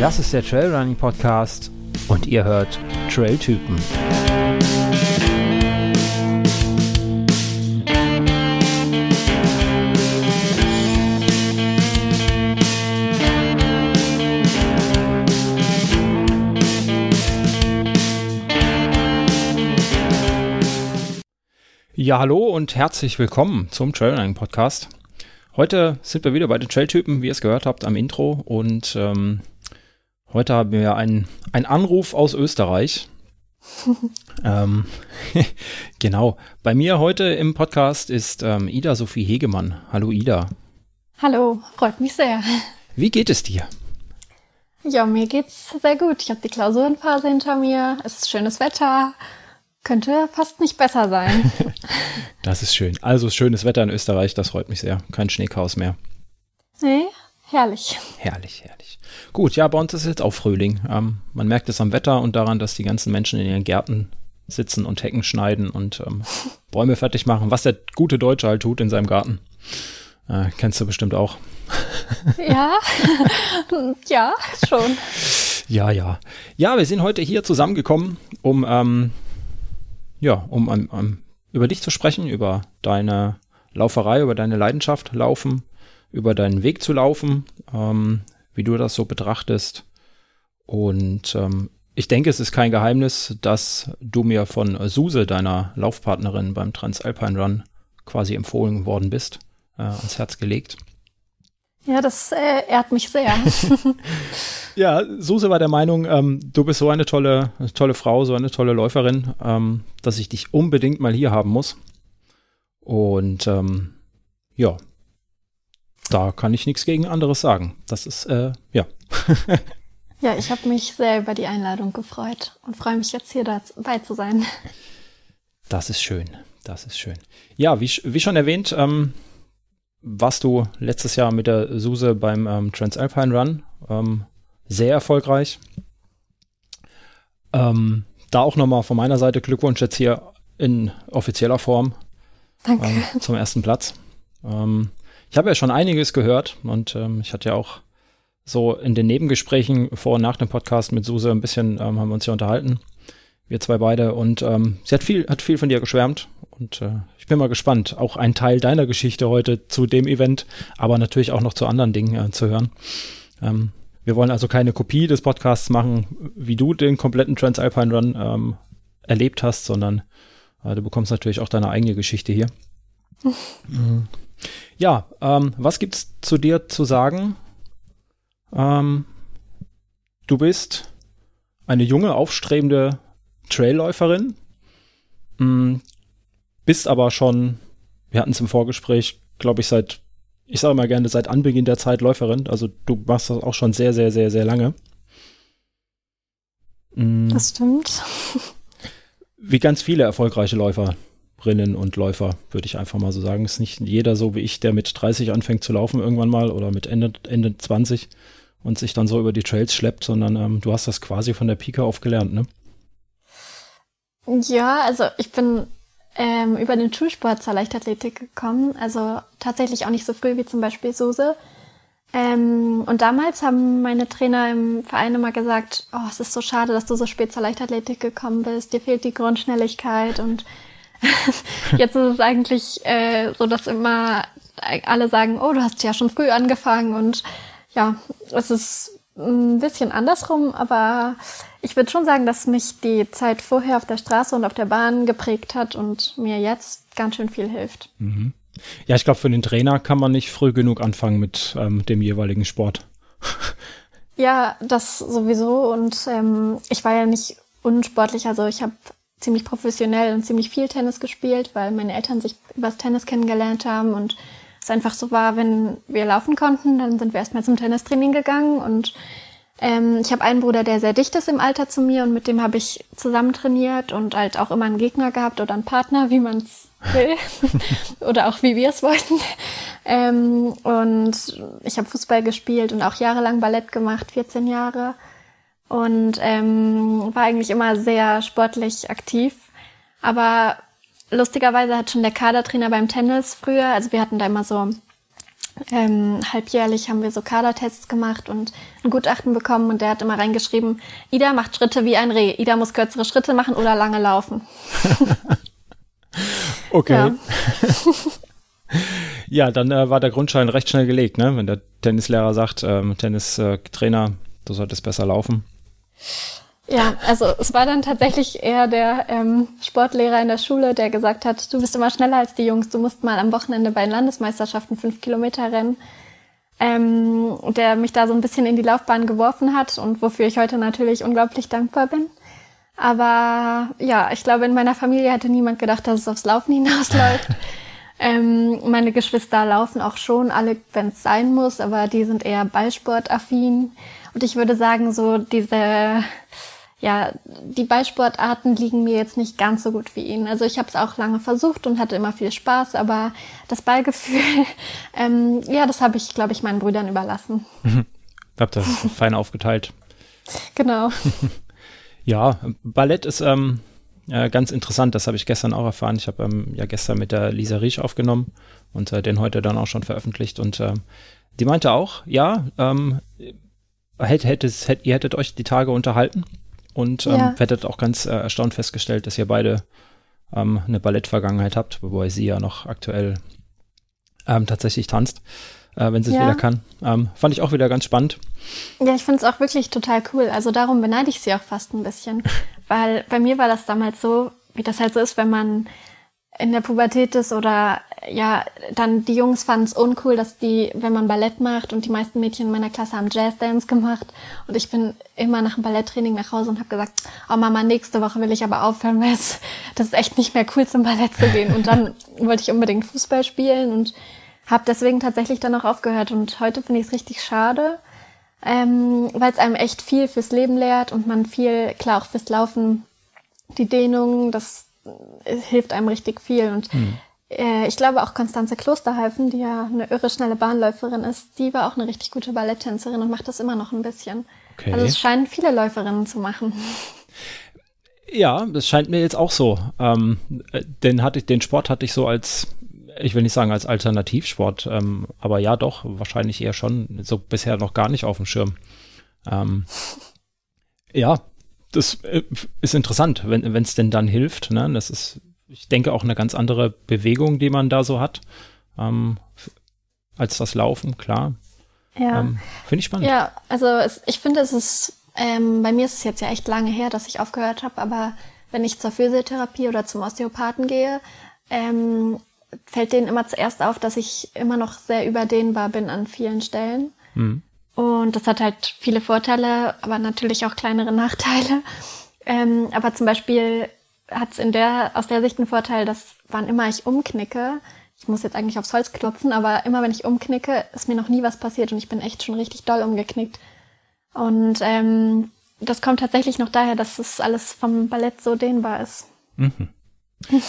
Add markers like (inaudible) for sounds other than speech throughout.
Das ist der Trailrunning Podcast und ihr hört Trailtypen. Ja, hallo und herzlich willkommen zum Trailrunning Podcast. Heute sind wir wieder bei den Trailtypen, wie ihr es gehört habt am Intro. Und ähm, heute haben wir einen, einen Anruf aus Österreich. (laughs) ähm, (laughs) genau. Bei mir heute im Podcast ist ähm, Ida Sophie Hegemann. Hallo Ida. Hallo, freut mich sehr. Wie geht es dir? Ja, mir geht's sehr gut. Ich habe die Klausurenphase hinter mir. Es ist schönes Wetter. Könnte fast nicht besser sein. (laughs) das ist schön. Also schönes Wetter in Österreich, das freut mich sehr. Kein Schneechaos mehr. Nee, herrlich. Herrlich, herrlich. Gut, ja, bei uns ist jetzt auch Frühling. Ähm, man merkt es am Wetter und daran, dass die ganzen Menschen in ihren Gärten sitzen und Hecken schneiden und ähm, (laughs) Bäume fertig machen, was der gute Deutsche halt tut in seinem Garten. Äh, kennst du bestimmt auch. ja, (laughs) (laughs) ja, schon. Ja, ja. Ja, wir sind heute hier zusammengekommen, um ähm, ja, um, um, um über dich zu sprechen, über deine Lauferei, über deine Leidenschaft laufen, über deinen Weg zu laufen, ähm, wie du das so betrachtest. Und ähm, ich denke, es ist kein Geheimnis, dass du mir von Suse, deiner Laufpartnerin beim Transalpine Run, quasi empfohlen worden bist, äh, ans Herz gelegt. Ja, das äh, ehrt mich sehr. (laughs) (laughs) ja, Suse war der Meinung, ähm, du bist so eine tolle, tolle Frau, so eine tolle Läuferin, ähm, dass ich dich unbedingt mal hier haben muss. Und ähm, ja, da kann ich nichts gegen anderes sagen. Das ist, äh, ja. (laughs) ja, ich habe mich sehr über die Einladung gefreut und freue mich jetzt hier dabei zu sein. Das ist schön, das ist schön. Ja, wie, wie schon erwähnt, ähm, warst du letztes Jahr mit der Suse beim ähm, Transalpine Run ähm, sehr erfolgreich. Ähm, da auch nochmal von meiner Seite Glückwunsch jetzt hier in offizieller Form Danke. Ähm, zum ersten Platz. Ähm, ich habe ja schon einiges gehört und ähm, ich hatte ja auch so in den Nebengesprächen vor und nach dem Podcast mit Suse ein bisschen haben wir uns ja unterhalten. Wir zwei beide und sie hat viel, hat viel von dir geschwärmt und äh, ich bin mal gespannt, auch ein Teil deiner Geschichte heute zu dem Event, aber natürlich auch noch zu anderen Dingen äh, zu hören. Ähm, wir wollen also keine Kopie des Podcasts machen, wie du den kompletten Transalpine Run ähm, erlebt hast, sondern äh, du bekommst natürlich auch deine eigene Geschichte hier. mhm. Ja, ähm, was gibt's zu dir zu sagen? Ähm, du bist eine junge, aufstrebende Trailläuferin. Mhm bist aber schon, wir hatten es im Vorgespräch, glaube ich, seit, ich sage mal gerne, seit Anbeginn der Zeit Läuferin. Also du machst das auch schon sehr, sehr, sehr, sehr lange. Mhm. Das stimmt. Wie ganz viele erfolgreiche Läuferinnen und Läufer, würde ich einfach mal so sagen. Ist nicht jeder so wie ich, der mit 30 anfängt zu laufen irgendwann mal oder mit Ende, Ende 20 und sich dann so über die Trails schleppt, sondern ähm, du hast das quasi von der Pike auf gelernt, ne? Ja, also ich bin ähm, über den Schulsport zur Leichtathletik gekommen. Also tatsächlich auch nicht so früh wie zum Beispiel Suse. Ähm, und damals haben meine Trainer im Verein immer gesagt, oh, es ist so schade, dass du so spät zur Leichtathletik gekommen bist. Dir fehlt die Grundschnelligkeit. Und (laughs) jetzt ist es eigentlich äh, so, dass immer alle sagen, oh, du hast ja schon früh angefangen. Und ja, es ist ein bisschen andersrum, aber ich würde schon sagen, dass mich die Zeit vorher auf der Straße und auf der Bahn geprägt hat und mir jetzt ganz schön viel hilft. Mhm. Ja, ich glaube, für den Trainer kann man nicht früh genug anfangen mit ähm, dem jeweiligen Sport. ja, das sowieso. Und ähm, ich war ja nicht unsportlich. Also ich habe ziemlich professionell und ziemlich viel Tennis gespielt, weil meine Eltern sich übers Tennis kennengelernt haben und es einfach so war, wenn wir laufen konnten, dann sind wir erstmal zum Tennistraining gegangen und ähm, ich habe einen Bruder, der sehr dicht ist im Alter zu mir und mit dem habe ich zusammen trainiert und halt auch immer einen Gegner gehabt oder einen Partner, wie man es will (laughs) oder auch wie wir es wollten. Ähm, und ich habe Fußball gespielt und auch jahrelang Ballett gemacht, 14 Jahre und ähm, war eigentlich immer sehr sportlich aktiv. Aber lustigerweise hat schon der Kadertrainer beim Tennis früher, also wir hatten da immer so ähm, halbjährlich haben wir so Kadertests gemacht und ein Gutachten bekommen und der hat immer reingeschrieben, Ida macht Schritte wie ein Reh. Ida muss kürzere Schritte machen oder lange laufen. (laughs) okay. (laughs) Ja, dann äh, war der Grundschein recht schnell gelegt, ne? Wenn der Tennislehrer sagt, ähm, Tennistrainer, äh, du solltest besser laufen. Ja, also es war dann tatsächlich eher der ähm, Sportlehrer in der Schule, der gesagt hat, du bist immer schneller als die Jungs, du musst mal am Wochenende bei den Landesmeisterschaften fünf Kilometer rennen. Ähm, der mich da so ein bisschen in die Laufbahn geworfen hat und wofür ich heute natürlich unglaublich dankbar bin. Aber ja, ich glaube, in meiner Familie hätte niemand gedacht, dass es aufs Laufen hinausläuft. (laughs) ähm, meine Geschwister laufen auch schon, alle, wenn es sein muss, aber die sind eher Ballsportaffin. Und ich würde sagen, so diese ja, die Ballsportarten liegen mir jetzt nicht ganz so gut wie Ihnen. Also ich habe es auch lange versucht und hatte immer viel Spaß, aber das Ballgefühl, (laughs) ähm, ja, das habe ich, glaube ich, meinen Brüdern überlassen. Mhm. Ich habe das fein aufgeteilt. Genau. (laughs) ja, Ballett ist ähm, äh, ganz interessant. Das habe ich gestern auch erfahren. Ich habe ähm, ja gestern mit der Lisa Riesch aufgenommen und äh, den heute dann auch schon veröffentlicht. Und äh, die meinte auch, ja, ähm, hätt, hättet, hätt, ihr hättet euch die Tage unterhalten und ähm, ja. werdet auch ganz äh, erstaunt festgestellt, dass ihr beide ähm, eine Ballettvergangenheit habt, wobei sie ja noch aktuell ähm, tatsächlich tanzt, äh, wenn sie es ja. wieder kann. Ähm, fand ich auch wieder ganz spannend. Ja, ich finde es auch wirklich total cool. Also darum beneide ich sie auch fast ein bisschen, (laughs) weil bei mir war das damals so, wie das halt so ist, wenn man in der Pubertät ist oder ja, dann die Jungs fanden es uncool, dass die, wenn man Ballett macht und die meisten Mädchen in meiner Klasse haben Jazzdance gemacht. Und ich bin immer nach dem Balletttraining nach Hause und habe gesagt, oh Mama, nächste Woche will ich aber aufhören, (laughs) weil es, das ist echt nicht mehr cool zum Ballett zu gehen. Und dann (laughs) wollte ich unbedingt Fußball spielen und habe deswegen tatsächlich dann auch aufgehört. Und heute finde ich es richtig schade, ähm, weil es einem echt viel fürs Leben lehrt und man viel, klar auch fürs Laufen, die Dehnung, das hilft einem richtig viel. Und mhm. äh, ich glaube auch Konstanze Klosterhalfen, die ja eine irre schnelle Bahnläuferin ist, die war auch eine richtig gute Balletttänzerin und macht das immer noch ein bisschen. Okay. Also es scheinen viele Läuferinnen zu machen. Ja, das scheint mir jetzt auch so. Ähm, den, hatte ich, den Sport hatte ich so als, ich will nicht sagen als Alternativsport, ähm, aber ja doch, wahrscheinlich eher schon, so bisher noch gar nicht auf dem Schirm. Ähm, ja, das äh, ist interessant, wenn es denn dann hilft. Ne? Das ist, ich denke, auch eine ganz andere Bewegung, die man da so hat, ähm, als das Laufen, klar. Ja. Ähm, finde ich spannend. Ja, also es, ich finde, es ist, ähm, bei mir ist es jetzt ja echt lange her, dass ich aufgehört habe, aber wenn ich zur Physiotherapie oder zum Osteopathen gehe, ähm, fällt denen immer zuerst auf, dass ich immer noch sehr überdehnbar bin an vielen Stellen. Mhm. Und das hat halt viele Vorteile, aber natürlich auch kleinere Nachteile. Ähm, aber zum Beispiel hat es in der, aus der Sicht einen Vorteil, dass wann immer ich umknicke, ich muss jetzt eigentlich aufs Holz klopfen, aber immer wenn ich umknicke, ist mir noch nie was passiert und ich bin echt schon richtig doll umgeknickt. Und ähm, das kommt tatsächlich noch daher, dass es alles vom Ballett so dehnbar ist. Mhm. (laughs)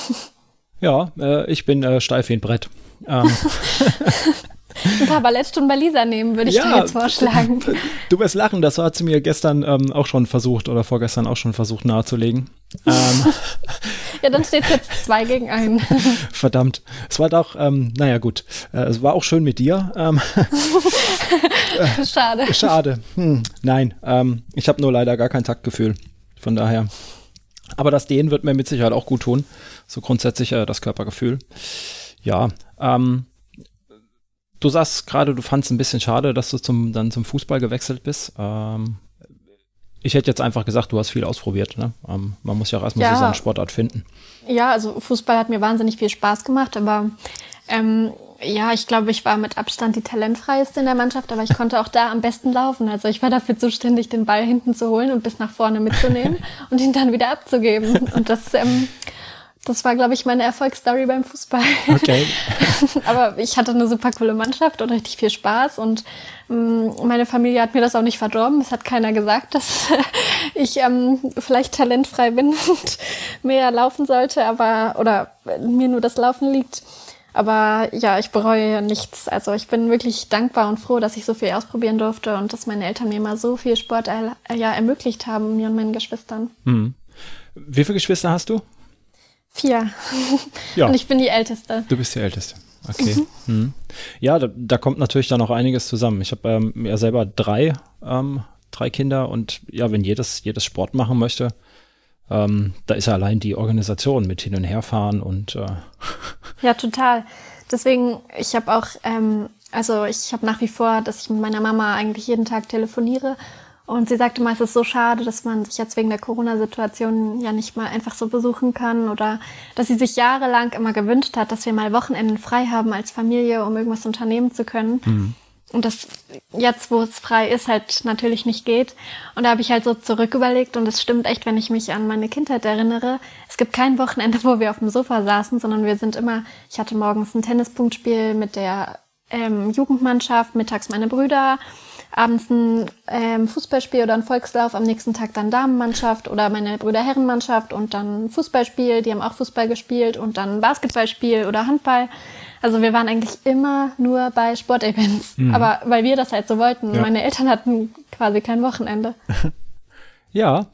ja, äh, ich bin äh, steif wie ein Brett. Ähm. (laughs) Ein paar Ballettstunden bei Lisa nehmen, würde ich ja, dir jetzt vorschlagen. (laughs) Du wirst lachen, das hat sie mir gestern ähm, auch schon versucht oder vorgestern auch schon versucht nahezulegen. Ähm, (laughs) ja, dann steht es jetzt zwei gegen einen. (laughs) Verdammt. Es war doch, ähm, naja gut, äh, es war auch schön mit dir. Ähm, schade. Schade. Hm, nein, ähm, ich habe nur leider gar kein Taktgefühl. Von daher. Aber das Dehnen wird mir mit Sicherheit auch gut tun. So grundsätzlich äh, das Körpergefühl. Ja, ähm, du sagst gerade, du fandest ein bisschen schade, dass du zum, dann zum Fußball gewechselt bist. Ähm, ich hätte jetzt einfach gesagt, du hast viel ausprobiert. Ne? Ähm, man muss ja auch erstmal ja. so seine Sportart finden. Ja, also Fußball hat mir wahnsinnig viel Spaß gemacht, aber ähm, ja, ich glaube, ich war mit Abstand die talentfreieste in der Mannschaft, aber ich konnte auch da am besten laufen. Also ich war dafür zuständig, den Ball hinten zu holen und bis nach vorne mitzunehmen (laughs) und ihn dann wieder abzugeben. Und das ähm, das war, glaube ich, meine Erfolgsstory beim Fußball. Okay. (laughs) Aber ich hatte eine super coole Mannschaft und richtig viel Spaß und ähm, meine Familie hat mir das auch nicht verdorben. Es hat keiner gesagt, dass (laughs) ich ähm, vielleicht talentfrei bin (laughs) und mehr laufen sollte, aber oder mir nur das Laufen liegt. Aber ja, ich bereue nichts. Also ich bin wirklich dankbar und froh, dass ich so viel ausprobieren durfte und dass meine Eltern mir mal so viel Sport ja, ermöglicht haben, mir und meinen Geschwistern. Mhm. Wie viele Geschwister hast du? Vier. Ja. Und ich bin die Älteste. Du bist die Älteste. Okay. Mhm. Hm. Ja, da, da, kommt natürlich dann auch einiges zusammen. Ich habe ähm, ja selber drei, ähm, drei Kinder und ja, wenn jedes, jedes Sport machen möchte, ähm, da ist ja allein die Organisation mit hin und herfahren und äh (laughs) Ja, total. Deswegen, ich habe auch, ähm, also ich habe nach wie vor, dass ich mit meiner Mama eigentlich jeden Tag telefoniere und sie sagte mal, es ist so schade, dass man sich jetzt wegen der Corona-Situation ja nicht mal einfach so besuchen kann oder dass sie sich jahrelang immer gewünscht hat, dass wir mal Wochenenden frei haben als Familie, um irgendwas unternehmen zu können. Mhm. Und das jetzt, wo es frei ist, halt natürlich nicht geht. Und da habe ich halt so zurücküberlegt und es stimmt echt, wenn ich mich an meine Kindheit erinnere. Es gibt kein Wochenende, wo wir auf dem Sofa saßen, sondern wir sind immer, ich hatte morgens ein Tennispunktspiel mit der ähm, Jugendmannschaft, mittags meine Brüder abends ein ähm, Fußballspiel oder ein Volkslauf, am nächsten Tag dann Damenmannschaft oder meine Brüder Herrenmannschaft und dann Fußballspiel, die haben auch Fußball gespielt und dann Basketballspiel oder Handball. Also wir waren eigentlich immer nur bei Sportevents, mhm. aber weil wir das halt so wollten. Ja. Meine Eltern hatten quasi kein Wochenende. (laughs) ja,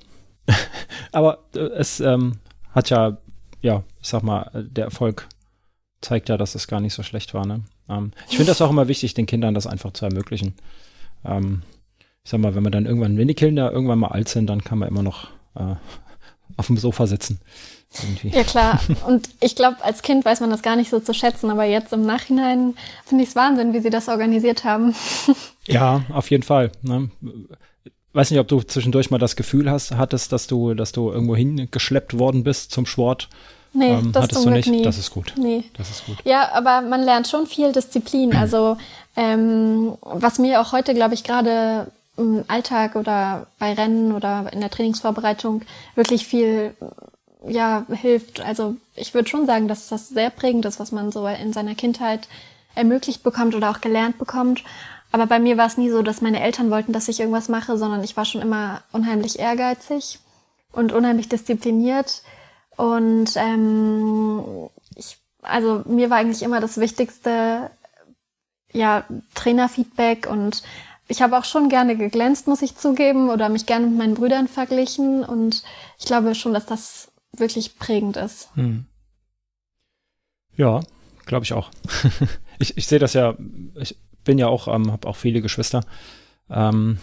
(laughs) aber äh, es ähm, hat ja, ja, ich sag mal, der Erfolg zeigt ja, dass es gar nicht so schlecht war. Ne? Ähm, ich finde das auch immer wichtig, den Kindern das einfach zu ermöglichen ähm, ich sag mal, wenn man dann irgendwann, wenn die Kinder irgendwann mal alt sind, dann kann man immer noch äh, auf dem Sofa sitzen. Irgendwie. Ja klar. Und ich glaube, als Kind weiß man das gar nicht so zu schätzen, aber jetzt im Nachhinein finde ich es Wahnsinn, wie sie das organisiert haben. (laughs) ja, auf jeden Fall. Ne? Weiß nicht, ob du zwischendurch mal das Gefühl hast, hattest, dass du, dass du irgendwo hingeschleppt worden bist zum Sport. Nee, ähm, das hattest du nicht. Nie. Das ist gut. Nee. Das ist gut. Ja, aber man lernt schon viel Disziplin. (clears throat) Also ähm, was mir auch heute, glaube ich, gerade im Alltag oder bei Rennen oder in der Trainingsvorbereitung wirklich viel ja hilft. Also ich würde schon sagen, dass das sehr prägend ist, was man so in seiner Kindheit ermöglicht bekommt oder auch gelernt bekommt. Aber bei mir war es nie so, dass meine Eltern wollten, dass ich irgendwas mache, sondern ich war schon immer unheimlich ehrgeizig und unheimlich diszipliniert. Und ähm, ich, also mir war eigentlich immer das Wichtigste, ja, Trainerfeedback und ich habe auch schon gerne geglänzt, muss ich zugeben, oder mich gerne mit meinen Brüdern verglichen. Und ich glaube schon, dass das wirklich prägend ist. Hm. Ja, glaube ich auch. (laughs) ich ich sehe das ja, ich bin ja auch, ähm, habe auch viele Geschwister. Ähm,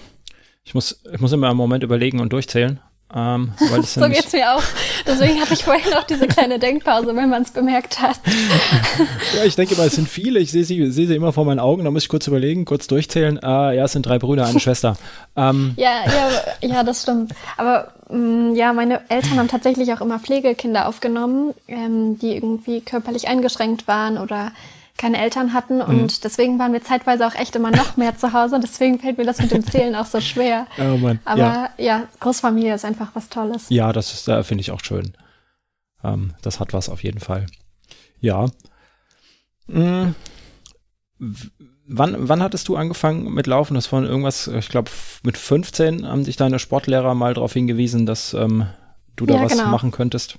ich muss, ich muss immer einen Moment überlegen und durchzählen. Ähm, (laughs) so geht's mir auch. Deswegen hatte ich vorhin auch diese kleine Denkpause, wenn man es bemerkt hat. (laughs) ja, ich denke mal, es sind viele. Ich sehe sie, seh sie immer vor meinen Augen. Da muss ich kurz überlegen, kurz durchzählen. Ah, ja, es sind drei Brüder, eine (laughs) Schwester. Ähm, ja, ja, ja, das stimmt. Aber mh, mm, ja, meine Eltern haben tatsächlich auch immer Pflegekinder aufgenommen, ähm, die irgendwie körperlich eingeschränkt waren oder keine Eltern hatten und mhm. deswegen waren wir zeitweise auch echt immer noch mehr zu Hause. Deswegen fällt mir das mit dem Zählen auch so schwer. (laughs) Oh Mann. Aber ja. ja, Großfamilie ist einfach was Tolles. Ja, das ist, da finde ich auch schön. Ähm, das hat was auf jeden Fall. Ja. Mhm. Wann, wann hattest du angefangen mit Laufen? Das war irgendwas, ich glaube, mit 15 haben sich deine Sportlehrer mal darauf hingewiesen, dass ähm, du da ja, was genau. machen könntest.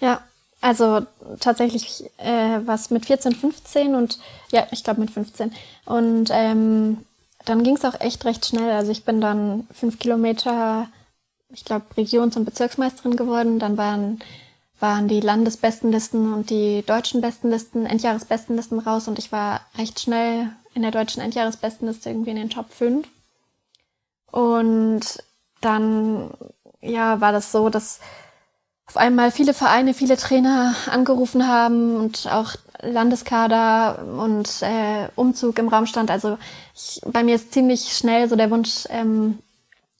Ja, also tatsächlich äh, was mit 14, 15 und ja, ich glaube mit 15. Und ähm, dann ging es auch echt recht schnell. Also ich bin dann fünf Kilometer, ich glaube, Regions- und Bezirksmeisterin geworden. Dann waren, waren die Landesbestenlisten und die deutschen Bestenlisten, Endjahresbestenlisten raus und ich war recht schnell in der deutschen Endjahresbestenliste irgendwie in den Top 5. Und dann, ja, war das so, dass auf einmal viele Vereine, viele Trainer angerufen haben und auch Landeskader und äh, Umzug im Raum stand. Also ich, bei mir ist ziemlich schnell so der Wunsch ähm,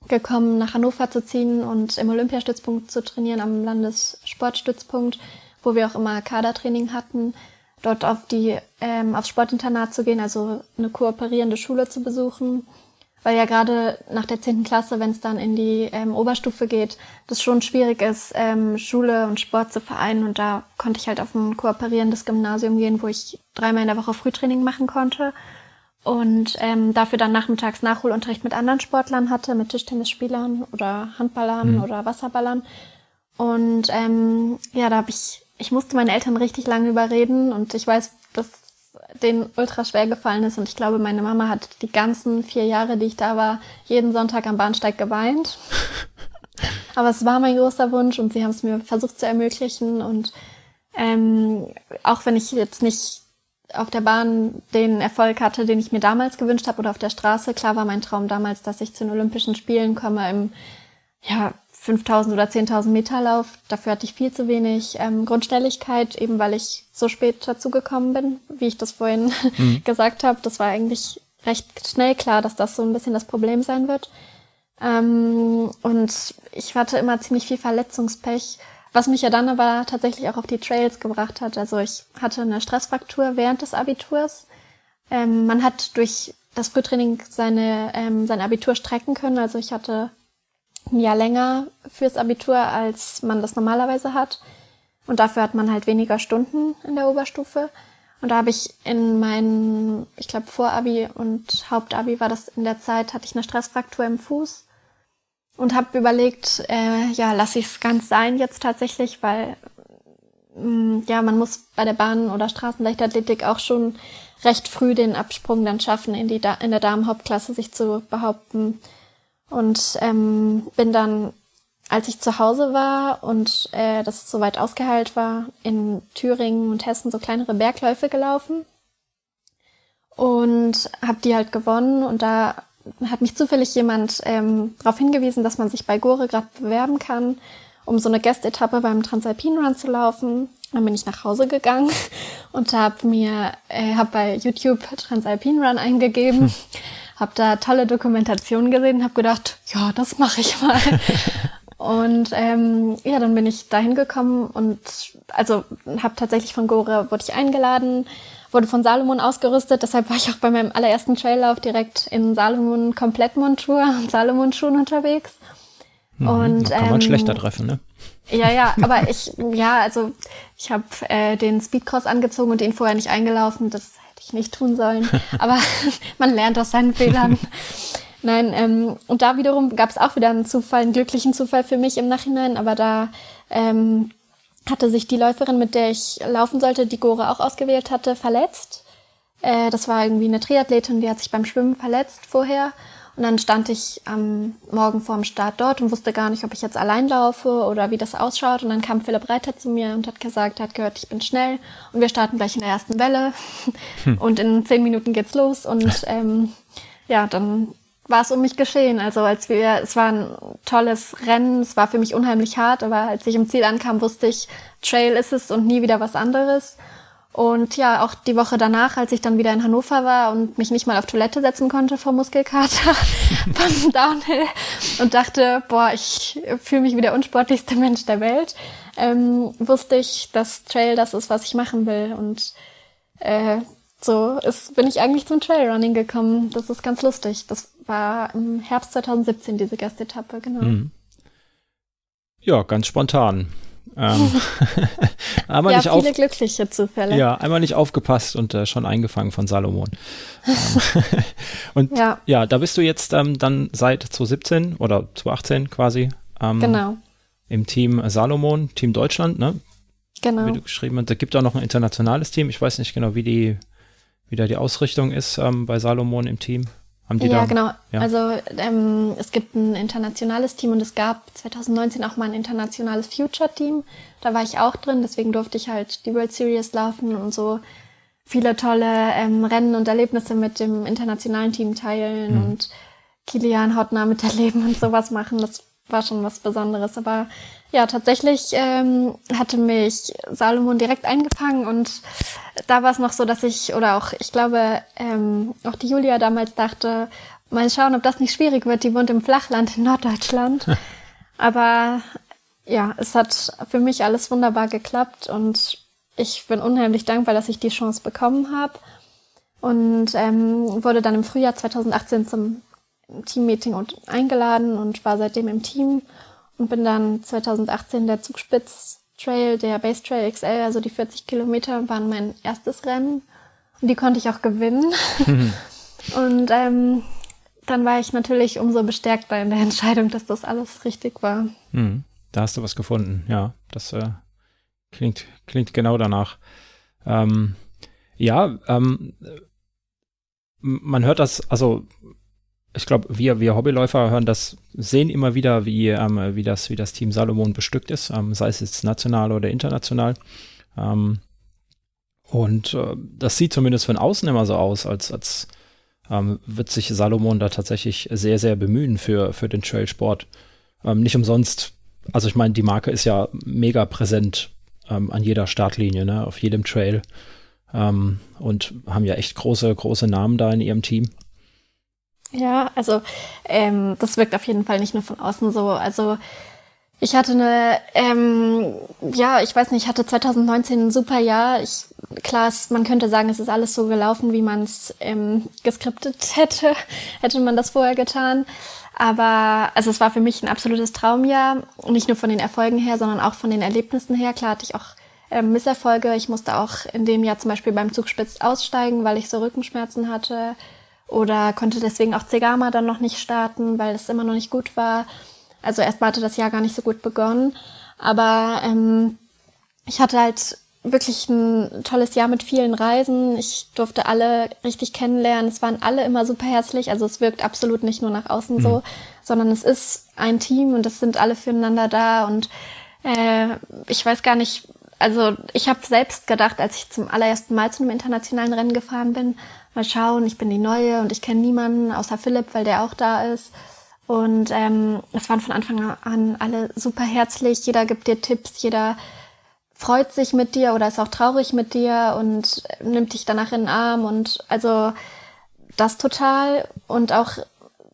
gekommen, nach Hannover zu ziehen und im Olympiastützpunkt zu trainieren, am Landessportstützpunkt, wo wir auch immer Kadertraining hatten, dort auf die ähm, aufs Sportinternat zu gehen, also eine kooperierende Schule zu besuchen weil ja gerade nach der zehnten Klasse, wenn es dann in die ähm, Oberstufe geht, das schon schwierig ist, ähm, Schule und Sport zu vereinen. Und da konnte ich halt auf ein kooperierendes Gymnasium gehen, wo ich dreimal in der Woche Frühtraining machen konnte und ähm, dafür dann nachmittags Nachholunterricht mit anderen Sportlern hatte, mit Tischtennisspielern oder Handballern mhm. oder Wasserballern. Und ähm, ja, da habe ich, ich musste meine Eltern richtig lange überreden und ich weiß, dass denen ultra schwer gefallen ist. Und ich glaube, meine Mama hat die ganzen vier Jahre, die ich da war, jeden Sonntag am Bahnsteig geweint. (laughs) Aber es war mein großer Wunsch und sie haben es mir versucht zu ermöglichen. Und ähm, auch wenn ich jetzt nicht auf der Bahn den Erfolg hatte, den ich mir damals gewünscht habe oder auf der Straße. Klar war mein Traum damals, dass ich zu den Olympischen Spielen komme im ja, 5000 oder 10.000 Meter Lauf. Dafür hatte ich viel zu wenig ähm, Grundschnelligkeit, eben weil ich so spät dazugekommen bin, wie ich das vorhin (laughs) mhm. gesagt habe. Das war eigentlich recht schnell klar, dass das so ein bisschen das Problem sein wird. Ähm, und ich hatte immer ziemlich viel Verletzungspech was mich ja dann aber tatsächlich auch auf die Trails gebracht hat. Also ich hatte eine Stressfraktur während des Abiturs. Ähm, man hat durch das Frühtraining seine, ähm, sein Abitur strecken können. Also ich hatte ein Jahr länger fürs Abitur, als man das normalerweise hat. Und dafür hat man halt weniger Stunden in der Oberstufe. Und da habe ich in meinen, ich glaube, Vorabi und Hauptabi war das in der Zeit, hatte ich eine Stressfraktur im Fuß und habe überlegt, äh, ja, lasse ich es ganz sein jetzt tatsächlich, weil mh, mm, ja, man muss bei der Bahn- oder Straßenleichtathletik auch schon recht früh den Absprung dann schaffen, in, die da in der Damenhauptklasse sich zu behaupten. Und ähm, bin dann, als ich zu Hause war und äh, das soweit ausgeheilt war, in Thüringen und Hessen so kleinere Bergläufe gelaufen und habe die halt gewonnen und da hat mich zufällig jemand ähm, darauf hingewiesen, dass man sich bei Gore gerade bewerben kann, um so eine Gastetappe beim Transalpine Run zu laufen. Dann bin ich nach Hause gegangen (laughs) und habe mir, äh, habe bei YouTube Transalpine Run eingegeben, hm. (laughs) habe da tolle Dokumentationen gesehen, habe gedacht, ja, das mache ich mal. (laughs) und ähm, ja, dann bin ich dahin gekommen und also habe tatsächlich von Gore wurde ich eingeladen, wurde von Salomon ausgerüstet. Deshalb war ich auch bei meinem allerersten Traillauf direkt in Salomon Komplettmontur und Salomon-Schuhen unterwegs. Mhm, und kann man ähm, schlechter treffen, ne? Ja, ja, (laughs) aber ich, ja, also ich habe äh, den Speedcross angezogen und den vorher nicht eingelaufen. Das hätte ich nicht tun sollen. (laughs) Aber (laughs) man lernt aus seinen Fehlern. (laughs) Nein, ähm, und da wiederum gab es auch wieder einen Zufall, einen glücklichen Zufall für mich im Nachhinein, aber da ähm, hatte sich die Läuferin, mit der ich laufen sollte, die Gore auch ausgewählt hatte, verletzt. Äh, das war irgendwie eine Triathletin, die hat sich beim Schwimmen verletzt vorher. Und dann stand ich am Morgen vor dem Start dort und wusste gar nicht, ob ich jetzt allein laufe oder wie das ausschaut. Und dann kam Philipp Reiter zu mir und hat gesagt, hat gehört, ich bin schnell und wir starten gleich in der ersten Welle. Hm. Und in zehn Minuten geht's los. Und ähm, ja, dann war es um mich geschehen. Also als wir, es war ein tolles Rennen, es war für mich unheimlich hart, aber als ich im Ziel ankam, wusste ich, Trail ist es und nie wieder was anderes. Und ja, auch die Woche danach, als ich dann wieder in Hannover war und mich nicht mal auf Toilette setzen konnte vor Muskelkater (laughs) beim Downhill und dachte, boah, ich fühle mich wie der unsportlichste Mensch der Welt, ähm, wusste ich, dass Trail das ist, was ich machen will. Und äh, so ist, bin ich eigentlich zum Trailrunning gekommen. Das ist ganz lustig. Das war im Herbst 2017 diese Gastetappe, genau. Mhm. Ja, ganz spontan. Ähm, (laughs) (laughs) einmal ja, nicht viele auf, glückliche Zufälle. Ja, einmal nicht aufgepasst und äh, schon eingefangen von Salomon. (laughs) und ja. ja. da bist du jetzt ähm, dann seit 2017 oder 2018 quasi. Ähm, genau. Im Team Salomon, Team Deutschland, ne? Genau. Wie du geschrieben hast. Da gibt auch noch ein internationales Team. Ich weiß nicht genau, wie die, wie da die Ausrichtung ist ähm, bei Salomon im Team. Haben die ja, da, genau. Ja. Also ähm, es gibt ein internationales Team und es gab 2019 auch mal ein internationales Future-Team. Da war ich auch drin, deswegen durfte ich halt die World Series laufen und so viele tolle ähm, Rennen und Erlebnisse mit dem internationalen Team teilen mhm. und Kilian hautnah miterleben und sowas machen. Das war schon was Besonderes. Aber ja, tatsächlich ähm, hatte mich Salomon direkt eingefangen und da war es noch so, dass ich, oder auch, ich glaube, ähm, auch die Julia damals dachte, mal schauen, ob das nicht schwierig wird. Die wohnt im Flachland in Norddeutschland. (laughs) Aber ja, es hat für mich alles wunderbar geklappt und ich bin unheimlich dankbar, dass ich die Chance bekommen habe. Und ähm, wurde dann im Frühjahr 2018 zum Teammeeting eingeladen und war seitdem im Team und bin dann 2018 der Zugspitz Trail, der Base Trail XL, also die 40 Kilometer, waren mein erstes Rennen. Und die konnte ich auch gewinnen. Mhm. (laughs) Und ähm, dann war ich natürlich umso bestärkter in der Entscheidung, dass das alles richtig war. Mhm. Da hast du was gefunden, ja. Das äh, klingt, klingt genau danach. Ähm, ja, ähm, man hört das, also ich glaube, wir, wir Hobbyläufer hören das, sehen immer wieder, wie, ähm, wie, das, wie das Team Salomon bestückt ist, ähm, sei es jetzt national oder international. Ähm, Und äh, das sieht zumindest von außen immer so aus, als, als ähm, wird sich Salomon da tatsächlich sehr, sehr bemühen für, für den Trailsport. Ähm, nicht umsonst, also ich meine, die Marke ist ja mega präsent ähm, an jeder Startlinie, ne, auf jedem Trail. Und haben ja echt große, große Namen da in ihrem Team. Ja, also ähm, das wirkt auf jeden Fall nicht nur von außen so. Also ich hatte eine, ähm, ja, ich weiß nicht, ich hatte 2019 ein super Jahr. Ich, klar, ist, man könnte sagen, es ist alles so gelaufen, wie man es ähm, geskriptet (laughs) hätte, hätte man das vorher getan. Aber also es war für mich ein absolutes Traumjahr, nicht nur von den Erfolgen her, sondern auch von den Erlebnissen her. Klar hatte ich auch ähm, Misserfolge. Ich musste auch in dem Jahr zum Beispiel beim Zugspitz aussteigen, weil ich so Rückenschmerzen hatte oder konnte deswegen auch Zegama dann noch nicht starten, weil es immer noch nicht gut war. Also erstmal hatte das Jahr gar nicht so gut begonnen. Aber ähm, ich hatte halt wirklich ein tolles Jahr mit vielen Reisen. Ich durfte alle richtig kennenlernen. Es waren alle immer super herzlich. Also es wirkt absolut nicht nur nach außen mhm. so, sondern es ist ein Team und es sind alle füreinander da. Und äh, ich weiß gar nicht, also ich habe selbst gedacht, als ich zum allerersten Mal zu einem internationalen Rennen gefahren bin, mal schauen, ich bin die Neue und ich kenne niemanden außer Philipp, weil der auch da ist. Und ähm, es waren von Anfang an alle super herzlich. Jeder gibt dir Tipps, jeder freut sich mit dir oder ist auch traurig mit dir und nimmt dich danach in den Arm. Und also das total. Und auch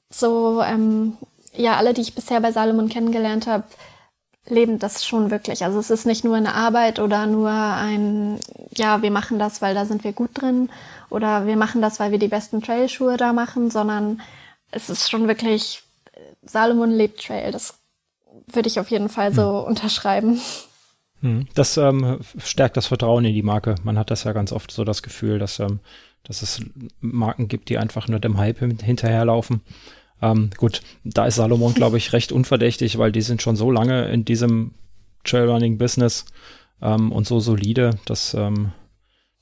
so, ähm, ja, alle, die ich bisher bei Salomon kennengelernt habe, leben das schon wirklich. Also es ist nicht nur eine Arbeit oder nur ein, ja, wir machen das, weil da sind wir gut drin oder wir machen das, weil wir die besten Trailschuhe da machen, sondern es ist schon wirklich Salomon lebt Trail. Das würde ich auf jeden Fall so hm. unterschreiben. Hm. Das ähm, stärkt das Vertrauen in die Marke. Man hat das ja ganz oft so das Gefühl, dass, ähm, dass es Marken gibt, die einfach nur dem Hype hinterherlaufen. Ähm, gut, da ist Salomon, (laughs) glaube ich, recht unverdächtig, weil die sind schon so lange in diesem Trailrunning-Business ähm, und so solide, dass, ähm,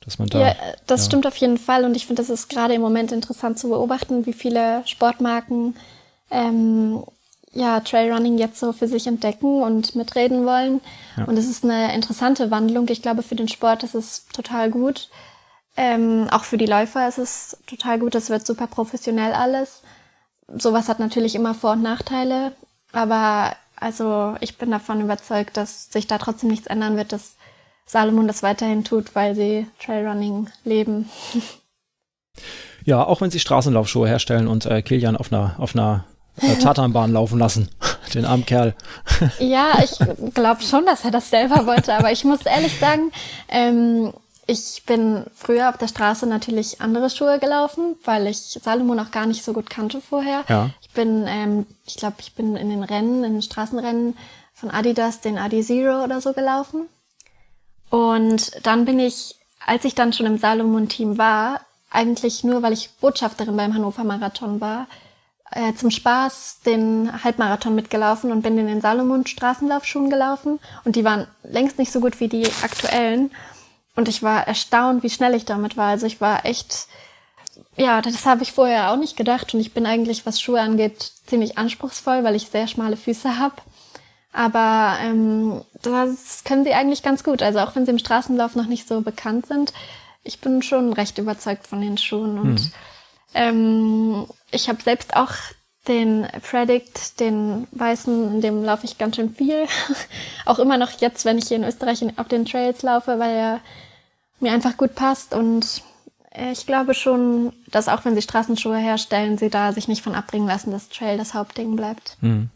dass man da. Ja, das ja. stimmt auf jeden Fall und ich finde, das ist gerade im Moment interessant zu beobachten, wie viele Sportmarken ähm, ja, Trailrunning jetzt so für sich entdecken und mitreden wollen. Ja. Und es ist eine interessante Wandlung. Ich glaube, für den Sport ist es total gut. Ähm, auch für die Läufer ist es total gut. Es wird super professionell alles. Sowas hat natürlich immer Vor- und Nachteile. Aber also ich bin davon überzeugt, dass sich da trotzdem nichts ändern wird, dass Salomon das weiterhin tut, weil sie Trailrunning leben. (laughs) Ja, auch wenn sie Straßenlaufschuhe herstellen und äh, Kilian auf einer, auf einer äh, (laughs) Tatanbahn laufen lassen. (laughs) Den armen Kerl. ja, ich glaube schon, dass er das selber wollte, aber ich muss ehrlich sagen, ähm, ich bin früher auf der Straße natürlich andere Schuhe gelaufen, weil ich Salomon auch gar nicht so gut kannte vorher. Ja. Ich bin, ähm, ich glaube, ich bin in den Rennen, in den Straßenrennen von Adidas, den Adi Zero oder so gelaufen. Und dann bin ich, als ich dann schon im Salomon-Team war, eigentlich nur, weil ich Botschafterin beim Hannover Marathon war, äh, zum Spaß den Halbmarathon mitgelaufen und bin in den Salomon Straßenlaufschuhen gelaufen und die waren längst nicht so gut wie die aktuellen und ich war erstaunt, wie schnell ich damit war. Also ich war echt, ja, das habe ich vorher auch nicht gedacht und ich bin eigentlich, was Schuhe angeht, ziemlich anspruchsvoll, weil ich sehr schmale Füße habe. Aber ähm, das können sie eigentlich ganz gut. Also auch wenn sie im Straßenlauf noch nicht so bekannt sind, ich bin schon recht überzeugt von den Schuhen und hm. ähm, ich habe selbst auch den Predict, den weißen, in dem laufe ich ganz schön viel. (laughs) auch immer noch jetzt, wenn ich hier in Österreich auf den Trails laufe, weil er mir einfach gut passt. Und ich glaube schon, dass auch wenn sie Straßenschuhe herstellen, sie da sich nicht von abbringen lassen, dass Trail das Hauptding bleibt. Hm.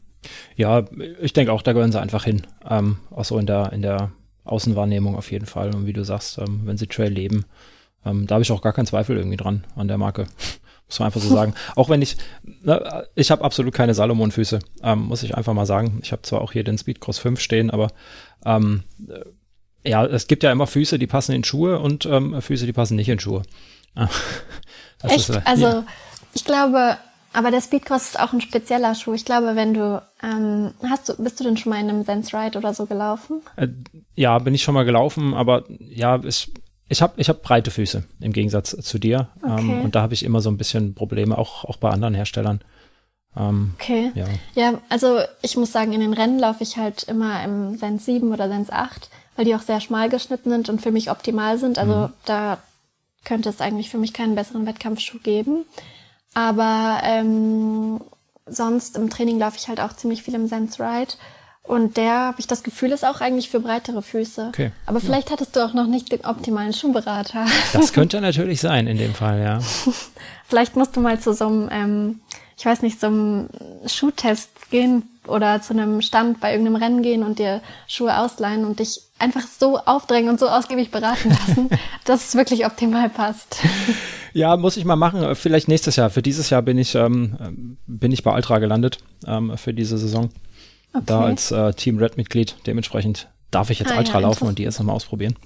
Ja, ich denke auch, da gehören sie einfach hin. Ähm, auch so in der, in der Außenwahrnehmung auf jeden Fall. Und wie du sagst, ähm, wenn sie Trail leben, ähm, da habe ich auch gar keinen Zweifel irgendwie dran an der Marke. (laughs) Muss man einfach so sagen. (laughs) Auch wenn ich, ne, ich habe absolut keine Salomon-Füße, ähm, muss ich einfach mal sagen. Ich habe zwar auch hier den Speedcross 5 stehen, aber ähm, äh, ja, es gibt ja immer Füße, die passen in Schuhe und ähm, Füße, die passen nicht in Schuhe. (laughs) Echt? Ist, äh, also ja. ich glaube, aber der Speedcross ist auch ein spezieller Schuh. Ich glaube, wenn du, ähm, hast du, bist du denn schon mal in einem Sense Ride oder so gelaufen? Äh, ja, bin ich schon mal gelaufen, aber ja, ist ich habe ich hab breite Füße im Gegensatz zu dir. Ähm, okay. Ähm, und da habe ich immer so ein bisschen Probleme, auch, auch bei anderen Herstellern. Ähm, okay. Ja. ja, also ich muss sagen, in den Rennen laufe ich halt immer im Sense 7 oder Sense 8, weil die auch sehr schmal geschnitten sind und für mich optimal sind. Also mhm. da könnte es eigentlich für mich keinen besseren Wettkampfschuh geben. Aber ähm, sonst im Training laufe ich halt auch ziemlich viel im Sense Ride. Und der, habe ich das Gefühl, ist auch eigentlich für breitere Füße. Okay. Aber vielleicht ja. hattest du auch noch nicht den optimalen Schuhberater. Das könnte (laughs) natürlich sein in dem Fall, ja. vielleicht musst du mal zu so einem, ähm, ich weiß nicht, so einem Schuhtest gehen oder zu einem Stand bei irgendeinem Rennen gehen und dir Schuhe ausleihen und dich einfach so aufdrängen und so ausgiebig beraten lassen, (laughs) dass es wirklich optimal passt. Ja, muss ich mal machen. Vielleicht nächstes Jahr. Für dieses Jahr bin ich, ähm, bin ich bei Ultra gelandet ähm, für diese Saison. Okay. Da als äh, Team Red-Mitglied. Dementsprechend darf ich jetzt ah, Ultra ja, laufen und die erst nochmal ausprobieren.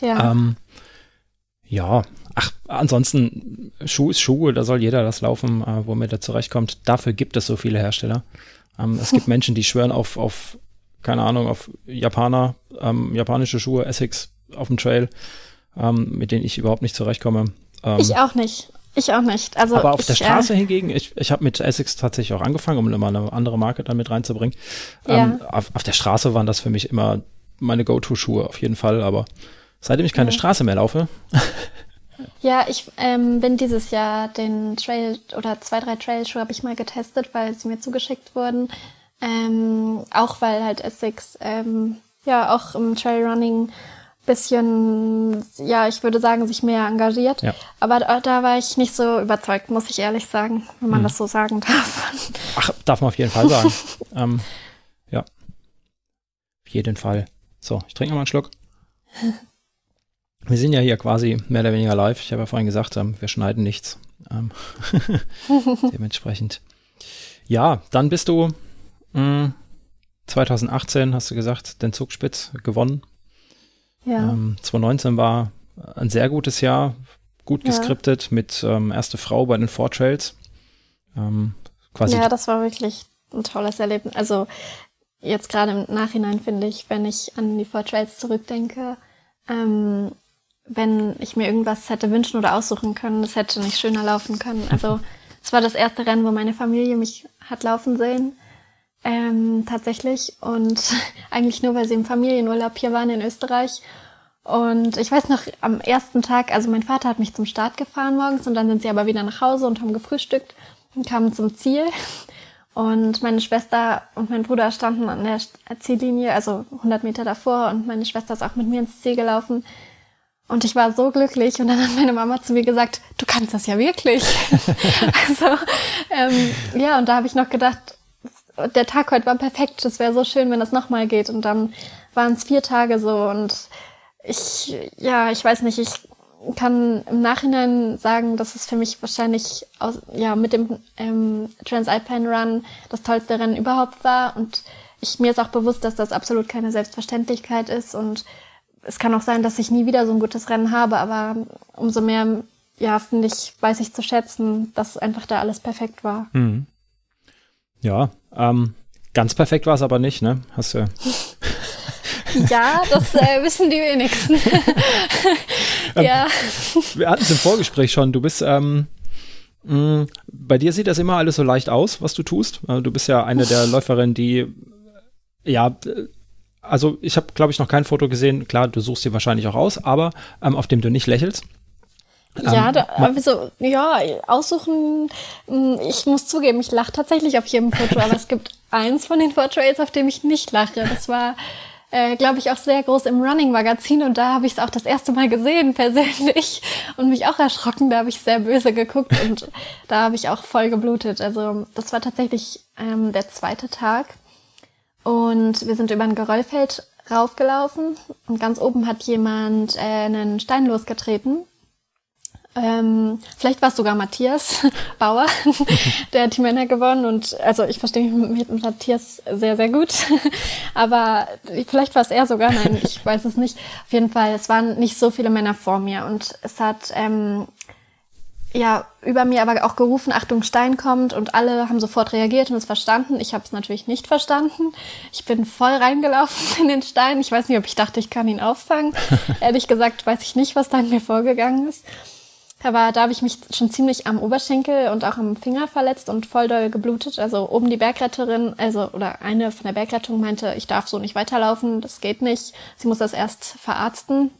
Ja. Ähm, ja, ach, ansonsten, Schuh ist Schuh, da soll jeder das laufen, äh, womit er zurechtkommt. Dafür gibt es so viele Hersteller. Ähm, es gibt (laughs) Menschen, die schwören auf, auf, keine Ahnung, auf Japaner, ähm, japanische Schuhe, Essex auf dem Trail, ähm, mit denen ich überhaupt nicht zurechtkomme. Ähm, ich auch nicht. Ich auch nicht. Also aber auf ich, der Straße äh, hingegen, ich, ich habe mit Essex tatsächlich auch angefangen, um immer eine andere Marke dann mit reinzubringen. Ja. Ähm, auf, auf, der Straße waren das für mich immer meine Go-To-Schuhe auf jeden Fall, aber seitdem ich keine ja. Straße mehr laufe. (laughs) ja, ich ähm, bin dieses Jahr den Trail oder zwei, drei Trailschuhe habe ich mal getestet, weil sie mir zugeschickt wurden. Ähm, auch weil halt Essex ähm, ja auch im Trailrunning bisschen, ja, ich würde sagen, sich mehr engagiert. Ja. Aber da, da, war ich nicht so überzeugt, muss ich ehrlich sagen, wenn man hm. das so sagen darf. (laughs) Ach, darf man auf jeden Fall sagen. (laughs) ähm, ja. Auf jeden Fall. So, ich trinke mal einen Schluck. Wir sind ja hier quasi mehr oder weniger live. Ich habe ja vorhin gesagt, ähm, wir schneiden nichts. Ähm (laughs) dementsprechend. Ja, dann bist du 2018, hast du gesagt, den Zugspitz gewonnen. Ja. Ähm, 2019 war ein sehr gutes Jahr, gut geskriptet ja. mit ähm, erste Frau bei den Four Trails. Ähm, quasi ja, das war wirklich ein tolles Erlebnis. Also jetzt gerade im Nachhinein finde ich, wenn ich an die Four Trails zurückdenke, ähm, wenn ich mir irgendwas hätte wünschen oder aussuchen können, das hätte nicht schöner laufen können. Also es war das erste Rennen, wo meine Familie mich hat laufen sehen. Ähm, tatsächlich. Und (laughs) eigentlich nur, weil sie im Familienurlaub hier waren in Österreich. Und ich weiß noch, am ersten Tag, also mein Vater hat mich zum Start gefahren morgens und dann sind sie aber wieder nach Hause und haben gefrühstückt und kamen zum Ziel. (laughs) Und meine Schwester und mein Bruder standen an der Ziellinie, also 100 Meter davor und meine Schwester ist auch mit mir ins Ziel gelaufen. Und ich war so glücklich und dann hat meine Mama zu mir gesagt, du kannst das ja wirklich. (laughs) also ähm, ja, und da habe ich noch gedacht, der Tag heute war perfekt. Es wäre so schön, wenn das nochmal geht. Und dann waren es vier Tage so. Und ich, ja, ich weiß nicht, ich kann im Nachhinein sagen, dass es für mich wahrscheinlich aus, ja, mit dem ähm, Transalpine Run das tollste Rennen überhaupt war. Und ich, mir ist auch bewusst, dass das absolut keine Selbstverständlichkeit ist. Und es kann auch sein, dass ich nie wieder so ein gutes Rennen habe. Aber umso mehr, ja, finde ich, weiß ich zu schätzen, dass einfach da alles perfekt war. Mhm. Ja, ähm, ganz perfekt war es aber nicht, ne? Hast du. (laughs) ja, das äh, wissen die wenigsten. Ähm, ja. Wir hatten es im Vorgespräch schon. Du bist, ähm, mh, bei dir sieht das immer alles so leicht aus, was du tust. Also du bist ja eine der Läuferinnen, die, ja, also ich habe, glaube ich, noch kein Foto gesehen. Klar, du suchst dir wahrscheinlich auch aus, aber ähm, auf dem du nicht lächelst. Ja, ähm, da, also, ja, aussuchen, hm, ich muss zugeben, ich lache tatsächlich auf jedem Foto, aber es gibt (laughs) eins von den Portraits, auf dem ich nicht lache. Das war, äh, glaube ich, auch sehr groß im Running-Magazin und da habe ich es auch das erste Mal gesehen, persönlich, und mich auch erschrocken. Da habe ich sehr böse geguckt und da habe ich auch voll geblutet. Also, das war tatsächlich ähm, der zweite Tag. Und wir sind über ein Geröllfeld raufgelaufen und ganz oben hat jemand äh, einen Stein losgetreten ähm, vielleicht war es sogar Matthias (laughs) Bauer, (laughs) der hat die Männer gewonnen und also ich verstehe mich mit Matthias sehr, sehr gut. (laughs) Aber vielleicht war es er sogar, nein, ich weiß es nicht. Auf jeden Fall, es waren nicht so viele Männer vor mir und es hat ähm, ja über mir aber auch gerufen, Achtung, Stein kommt und alle haben sofort reagiert und es verstanden. Ich habe es natürlich nicht verstanden. Ich bin voll reingelaufen in den Stein. Ich weiß nicht, ob ich dachte, ich kann ihn auffangen. Ehrlich gesagt weiß ich nicht, was da in mir vorgegangen ist. Aber da habe ich mich schon ziemlich am Oberschenkel und auch am Finger verletzt und voll doll geblutet. Also oben die Bergretterin, also oder eine von der Bergrettung meinte, ich darf so nicht weiterlaufen, das geht nicht. Sie muss das erst verarzten.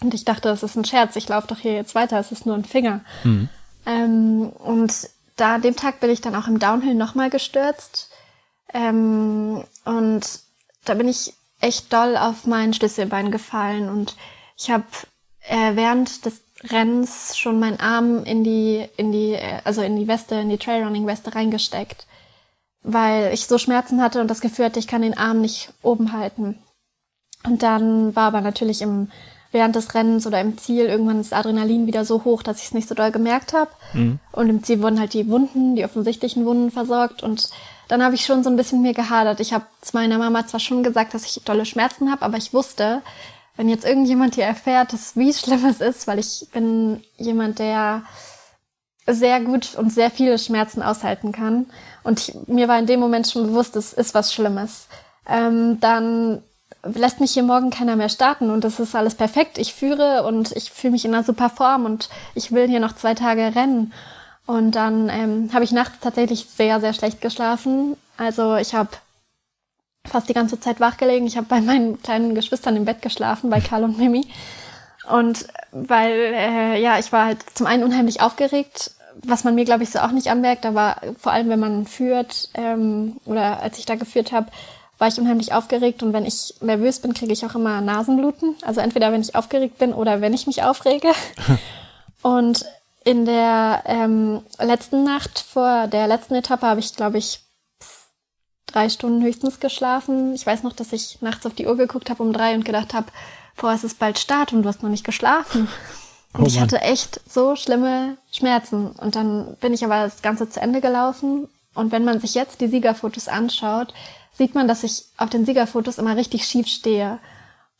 Und ich dachte, das ist ein Scherz, ich laufe doch hier jetzt weiter, es ist nur ein Finger. Mhm. Ähm, und da an dem Tag bin ich dann auch im Downhill nochmal gestürzt. Ähm, und da bin ich echt doll auf mein Schlüsselbein gefallen und ich habe äh, während des Rennens schon meinen Arm in die, in die, also in die Weste, in die Trailrunning-Weste reingesteckt, weil ich so Schmerzen hatte und das Gefühl hatte, ich kann den Arm nicht oben halten. Und dann war aber natürlich im während des Rennens oder im Ziel irgendwann das Adrenalin wieder so hoch, dass ich es nicht so doll gemerkt habe. Mhm. Und im Ziel wurden halt die Wunden, die offensichtlichen Wunden versorgt. Und dann habe ich schon so ein bisschen mir gehadert. Ich habe zu meiner Mama zwar schon gesagt, dass ich tolle Schmerzen habe, aber ich wusste, wenn jetzt irgendjemand hier erfährt, dass, wie schlimm es ist, weil ich bin jemand, der sehr gut und sehr viele Schmerzen aushalten kann. Und ich, mir war in dem Moment schon bewusst, es ist was Schlimmes. Ähm, dann lässt mich hier morgen keiner mehr starten und das ist alles perfekt. Ich führe und ich fühle mich in einer super Form und ich will hier noch zwei Tage rennen. Und dann ähm, habe ich nachts tatsächlich sehr, sehr schlecht geschlafen. Also ich habe fast die ganze Zeit wach gelegen. Ich habe bei meinen kleinen Geschwistern im Bett geschlafen, bei Karl und Mimi. Und weil, äh, ja, ich war halt zum einen unheimlich aufgeregt, was man mir, glaube ich, so auch nicht anmerkt, aber vor allem, wenn man führt ähm, oder als ich da geführt habe, war ich unheimlich aufgeregt und wenn ich nervös bin, kriege ich auch immer Nasenbluten. Also entweder wenn ich aufgeregt bin oder wenn ich mich aufrege. (laughs) und in der ähm, letzten Nacht vor der letzten Etappe habe ich, glaube ich, drei Stunden höchstens geschlafen. Ich weiß noch, dass ich nachts auf die Uhr geguckt habe um drei und gedacht habe, boah, es ist bald Start und du hast noch nicht geschlafen. (laughs) Und oh ich hatte echt so schlimme Schmerzen. Und dann bin ich aber das Ganze zu Ende gelaufen. Und wenn man sich jetzt die Siegerfotos anschaut, sieht man, dass ich auf den Siegerfotos immer richtig schief stehe.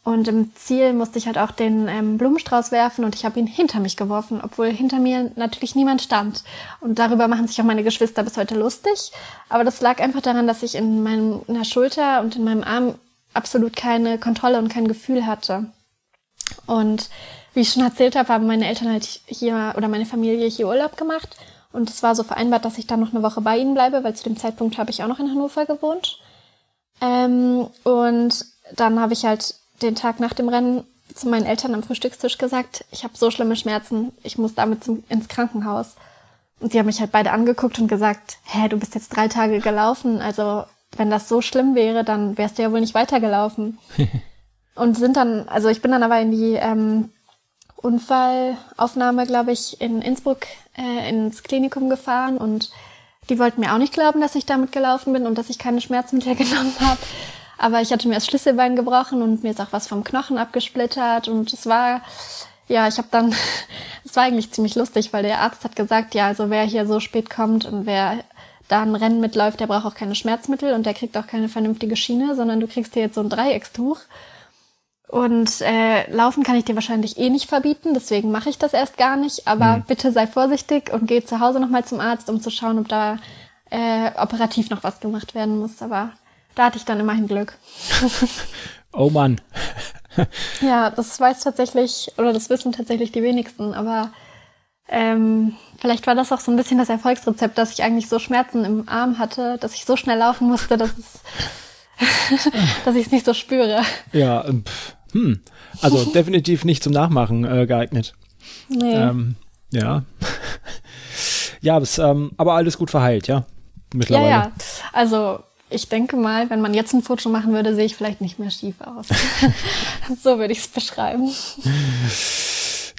Und im Ziel musste ich halt auch den ähm, Blumenstrauß werfen und ich habe ihn hinter mich geworfen, obwohl hinter mir natürlich niemand stand. Und darüber machen sich auch meine Geschwister bis heute lustig. Aber das lag einfach daran, dass ich in meinem, in der Schulter und in meinem Arm absolut keine Kontrolle und kein Gefühl hatte. Und wie ich schon erzählt habe, haben meine Eltern halt hier oder meine Familie hier Urlaub gemacht. Und es war so vereinbart, dass ich dann noch eine Woche bei ihnen bleibe, weil zu dem Zeitpunkt habe ich auch noch in Hannover gewohnt. Ähm, und dann habe ich halt den Tag nach dem Rennen zu meinen Eltern am Frühstückstisch gesagt, ich habe so schlimme Schmerzen, ich muss damit zum, ins Krankenhaus. Und die haben mich halt beide angeguckt und gesagt, hä, du bist jetzt drei Tage gelaufen, also wenn das so schlimm wäre, dann wärst du ja wohl nicht weitergelaufen. (laughs) und sind dann, also ich bin dann aber in die ähm, Unfallaufnahme, glaube ich, in Innsbruck äh, ins Klinikum gefahren und die wollten mir auch nicht glauben, dass ich damit gelaufen bin und dass ich keine Schmerzmittel (laughs) genommen habe. Aber ich hatte mir das Schlüsselbein gebrochen und mir ist auch was vom Knochen abgesplittert und es war, ja, ich habe dann, (laughs) es war eigentlich ziemlich lustig, weil der Arzt hat gesagt, ja, also wer hier so spät kommt und wer da ein Rennen mitläuft, der braucht auch keine Schmerzmittel und der kriegt auch keine vernünftige Schiene, sondern du kriegst hier jetzt so ein Dreieckstuch. Und äh, laufen kann ich dir wahrscheinlich eh nicht verbieten, deswegen mache ich das erst gar nicht. Aber mhm. bitte sei vorsichtig und geh zu Hause nochmal zum Arzt, um zu schauen, ob da äh, operativ noch was gemacht werden muss. Aber da hatte ich dann immerhin Glück. (laughs) oh Mann. (laughs) ja, das weiß tatsächlich, oder das wissen tatsächlich die wenigsten, aber ähm, vielleicht war das auch so ein bisschen das Erfolgsrezept, dass ich eigentlich so Schmerzen im Arm hatte, dass ich so schnell laufen musste, dass es (laughs) dass ich es nicht so spüre. Ja, ähm, pff, hm. Also definitiv nicht zum Nachmachen äh, geeignet. Nee. Ähm, ja. ja, bis, ähm, aber alles gut verheilt, ja? Mittlerweile. Ja, ja. Also ich denke mal, wenn man jetzt ein Foto machen würde, sehe ich vielleicht nicht mehr schief aus. (laughs) so würde ich es beschreiben.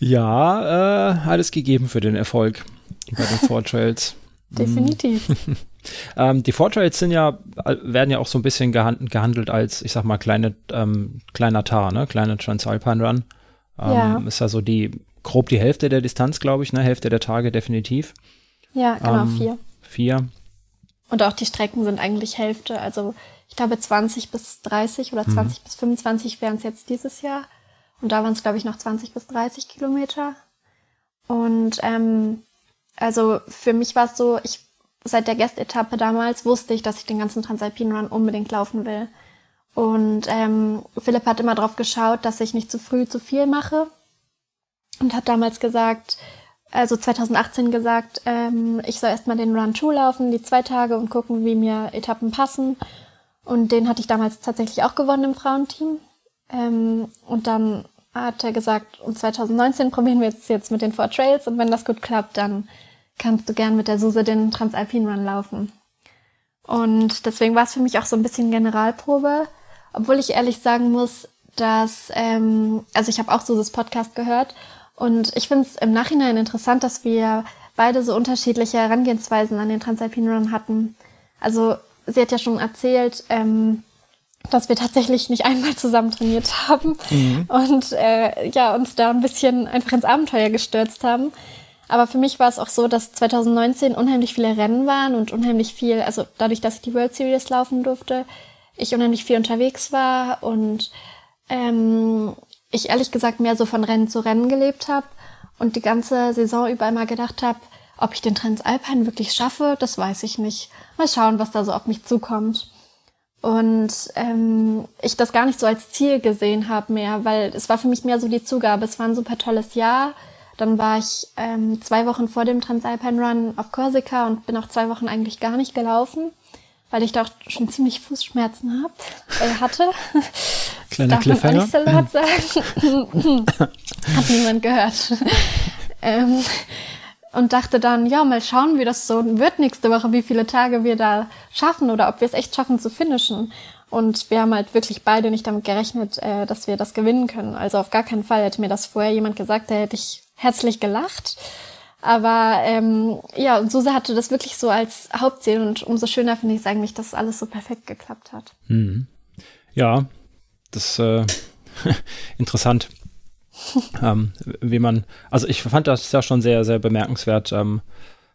Ja, äh, alles gegeben für den Erfolg bei den Four Trails. (laughs) Definitiv. (laughs) ähm, die Vortrails sind ja, werden ja auch so ein bisschen gehand gehandelt als, ich sag mal, kleine, ähm, kleiner Tar, ne? Kleine Transalpine Run. Ähm, ja. Ist ja so die, grob die Hälfte der Distanz, glaube ich, ne? Hälfte der Tage definitiv. Ja, genau, ähm, vier. Vier. Und auch die Strecken sind eigentlich Hälfte. Also ich glaube 20 bis 30 oder 20 mhm. bis 25 wären es jetzt dieses Jahr. Und da waren es, glaube ich, noch 20 bis 30 Kilometer. Und ähm, also für mich war es so, ich seit der Guest-Etappe damals wusste ich, dass ich den ganzen Transalpine Run unbedingt laufen will. Und ähm, Philipp hat immer darauf geschaut, dass ich nicht zu früh zu viel mache und hat damals gesagt, also 2018 gesagt, ähm, ich soll erstmal den Run 2 laufen, die zwei Tage und gucken, wie mir Etappen passen. Und den hatte ich damals tatsächlich auch gewonnen im Frauenteam. Ähm, und dann hat er gesagt, und 2019 probieren wir jetzt, jetzt mit den Four Trails und wenn das gut klappt, dann kannst du gern mit der Suse den Transalpin Run laufen. Und deswegen war es für mich auch so ein bisschen Generalprobe, obwohl ich ehrlich sagen muss, dass, ähm, also ich habe auch Suses Podcast gehört und ich finde es im Nachhinein interessant, dass wir beide so unterschiedliche Herangehensweisen an den Transalpin Run hatten. Also sie hat ja schon erzählt, ähm, dass wir tatsächlich nicht einmal zusammen trainiert haben mhm. (laughs) und äh, ja uns da ein bisschen einfach ins Abenteuer gestürzt haben. Aber für mich war es auch so, dass 2019 unheimlich viele Rennen waren und unheimlich viel, also dadurch, dass ich die World Series laufen durfte, ich unheimlich viel unterwegs war und ähm, ich ehrlich gesagt mehr so von Rennen zu Rennen gelebt habe und die ganze Saison über immer gedacht habe, ob ich den Transalpine wirklich schaffe, das weiß ich nicht. Mal schauen, was da so auf mich zukommt. Und ähm, ich das gar nicht so als Ziel gesehen habe mehr, weil es war für mich mehr so die Zugabe. Es war ein super tolles Jahr. Dann war ich ähm, zwei Wochen vor dem Transalpine Run auf Korsika und bin auch zwei Wochen eigentlich gar nicht gelaufen, weil ich da auch schon ziemlich Fußschmerzen hab, äh, hatte. (laughs) Kleiner Cliffhanger. Auch nicht so laut sagen. (laughs) Hat niemand gehört. (laughs) ähm, und dachte dann, ja, mal schauen, wie das so wird nächste Woche, wie viele Tage wir da schaffen oder ob wir es echt schaffen zu finishen. Und wir haben halt wirklich beide nicht damit gerechnet, äh, dass wir das gewinnen können. Also auf gar keinen Fall hätte mir das vorher jemand gesagt, da hätte ich herzlich gelacht. Aber ähm, ja, und Suse hatte das wirklich so als Hauptziel und umso schöner finde ich es eigentlich, dass alles so perfekt geklappt hat. Mhm. Ja, das äh, (laughs) interessant (laughs) ähm, wie man, also ich fand das ja schon sehr, sehr bemerkenswert, ähm,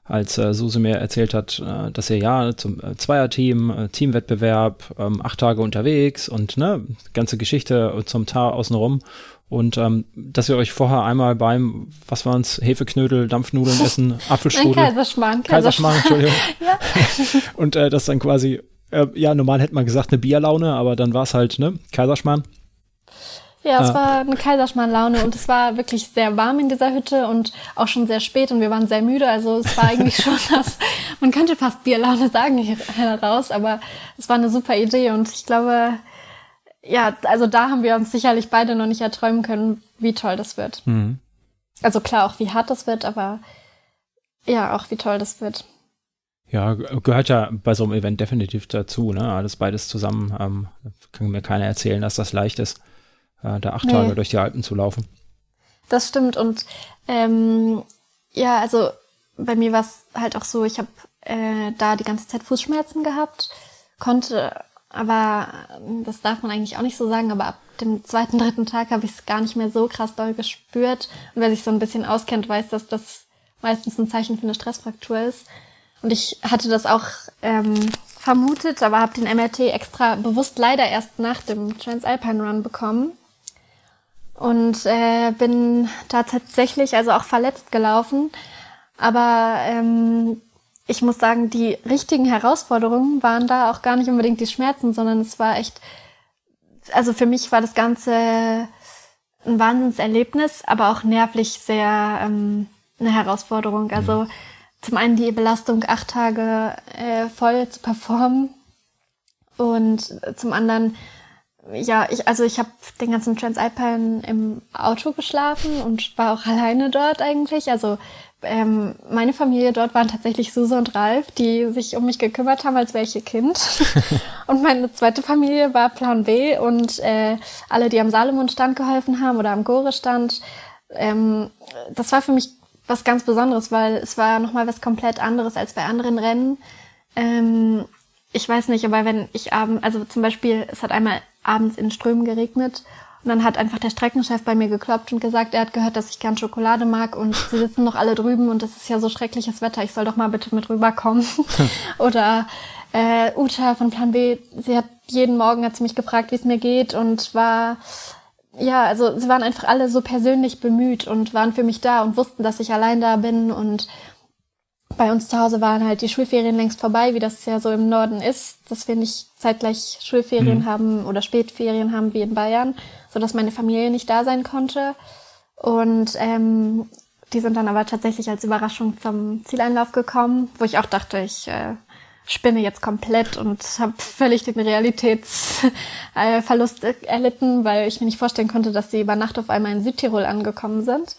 als äh, Suse mir erzählt hat, äh, dass ihr ja zum äh, Zweierteam, äh, Teamwettbewerb, ähm, acht Tage unterwegs und ne, ganze Geschichte zum Tar außenrum. Und ähm, dass ihr euch vorher einmal beim, was waren's, Hefeknödel, Dampfnudeln essen, (laughs) Apfelstrudel. Ein Kaiserschmarrn. Kaiserschmarrn, Entschuldigung. (laughs) ja. (laughs) Und äh, das dann quasi, äh, ja, normal hätte man gesagt eine Bierlaune, aber dann war es halt, ne, Kaiserschmarrn. Ja, es ah. war eine Kaiserschmarrn-Laune und es war wirklich sehr warm in dieser Hütte und auch schon sehr spät und wir waren sehr müde. Also es war eigentlich schon das, man könnte fast Bierlaune sagen hier heraus, aber es war eine super Idee und ich glaube, ja, also da haben wir uns sicherlich beide noch nicht erträumen können, wie toll das wird. Mhm. Also klar auch, wie hart das wird, aber ja, auch wie toll das wird. Ja, gehört ja bei so einem Event definitiv dazu, ne? Alles beides zusammen. Ähm, kann mir keiner erzählen, dass das leicht ist äh, da acht nee. Tage durch die Alpen zu laufen. Das stimmt und ähm, ja, also bei mir war es halt auch so, ich habe äh, da die ganze Zeit Fußschmerzen gehabt, konnte aber das darf man eigentlich auch nicht so sagen, aber ab dem zweiten, dritten Tag habe ich es gar nicht mehr so krass doll gespürt. Und wer sich so ein bisschen auskennt, weiß, dass das meistens ein Zeichen für eine Stressfraktur ist. Und ich hatte das auch ähm, vermutet, aber habe den MRT extra bewusst leider erst nach dem Transalpine Run bekommen und äh, bin da tatsächlich also auch verletzt gelaufen. Aber ähm, ich muss sagen, die richtigen Herausforderungen waren da auch gar nicht unbedingt die Schmerzen, sondern es war echt, also für mich war das Ganze ein Wahnsinnserlebnis, aber auch nervlich sehr ähm, eine Herausforderung. Also mhm. zum einen die Belastung, acht Tage äh, voll zu performen und zum anderen ja, ich, also ich habe den ganzen Transalpine im Auto geschlafen und war auch alleine dort eigentlich. Also ähm, meine Familie dort waren tatsächlich Suse und Ralf, die sich um mich gekümmert haben, als welche Kind. (laughs) und meine zweite Familie war Plan B und äh, alle, die am Salomon-Stand geholfen haben oder am Gore-Stand. Ähm, das war für mich was ganz Besonderes, weil es war nochmal was komplett anderes als bei anderen Rennen. Ähm, ich weiß nicht, aber wenn ich abends, also zum Beispiel, es hat einmal abends in Strömen geregnet. Und dann hat einfach der Streckenchef bei mir geklopft und gesagt, er hat gehört, dass ich gern Schokolade mag und sie sitzen noch alle drüben und es ist ja so schreckliches Wetter, ich soll doch mal bitte mit rüberkommen. (laughs) Oder äh, Uta von Plan B, sie hat jeden Morgen hat sie mich gefragt, wie es mir geht und war ja, also sie waren einfach alle so persönlich bemüht und waren für mich da und wussten, dass ich allein da bin und bei uns zu Hause waren halt die Schulferien längst vorbei, wie das ja so im Norden ist, dass wir nicht zeitgleich Schulferien mhm. haben oder Spätferien haben wie in Bayern, so dass meine Familie nicht da sein konnte. Und ähm, die sind dann aber tatsächlich als Überraschung zum Zieleinlauf gekommen, wo ich auch dachte, ich äh, spinne jetzt komplett und habe völlig den Realitätsverlust äh, (laughs) erlitten, weil ich mir nicht vorstellen konnte, dass sie über Nacht auf einmal in Südtirol angekommen sind.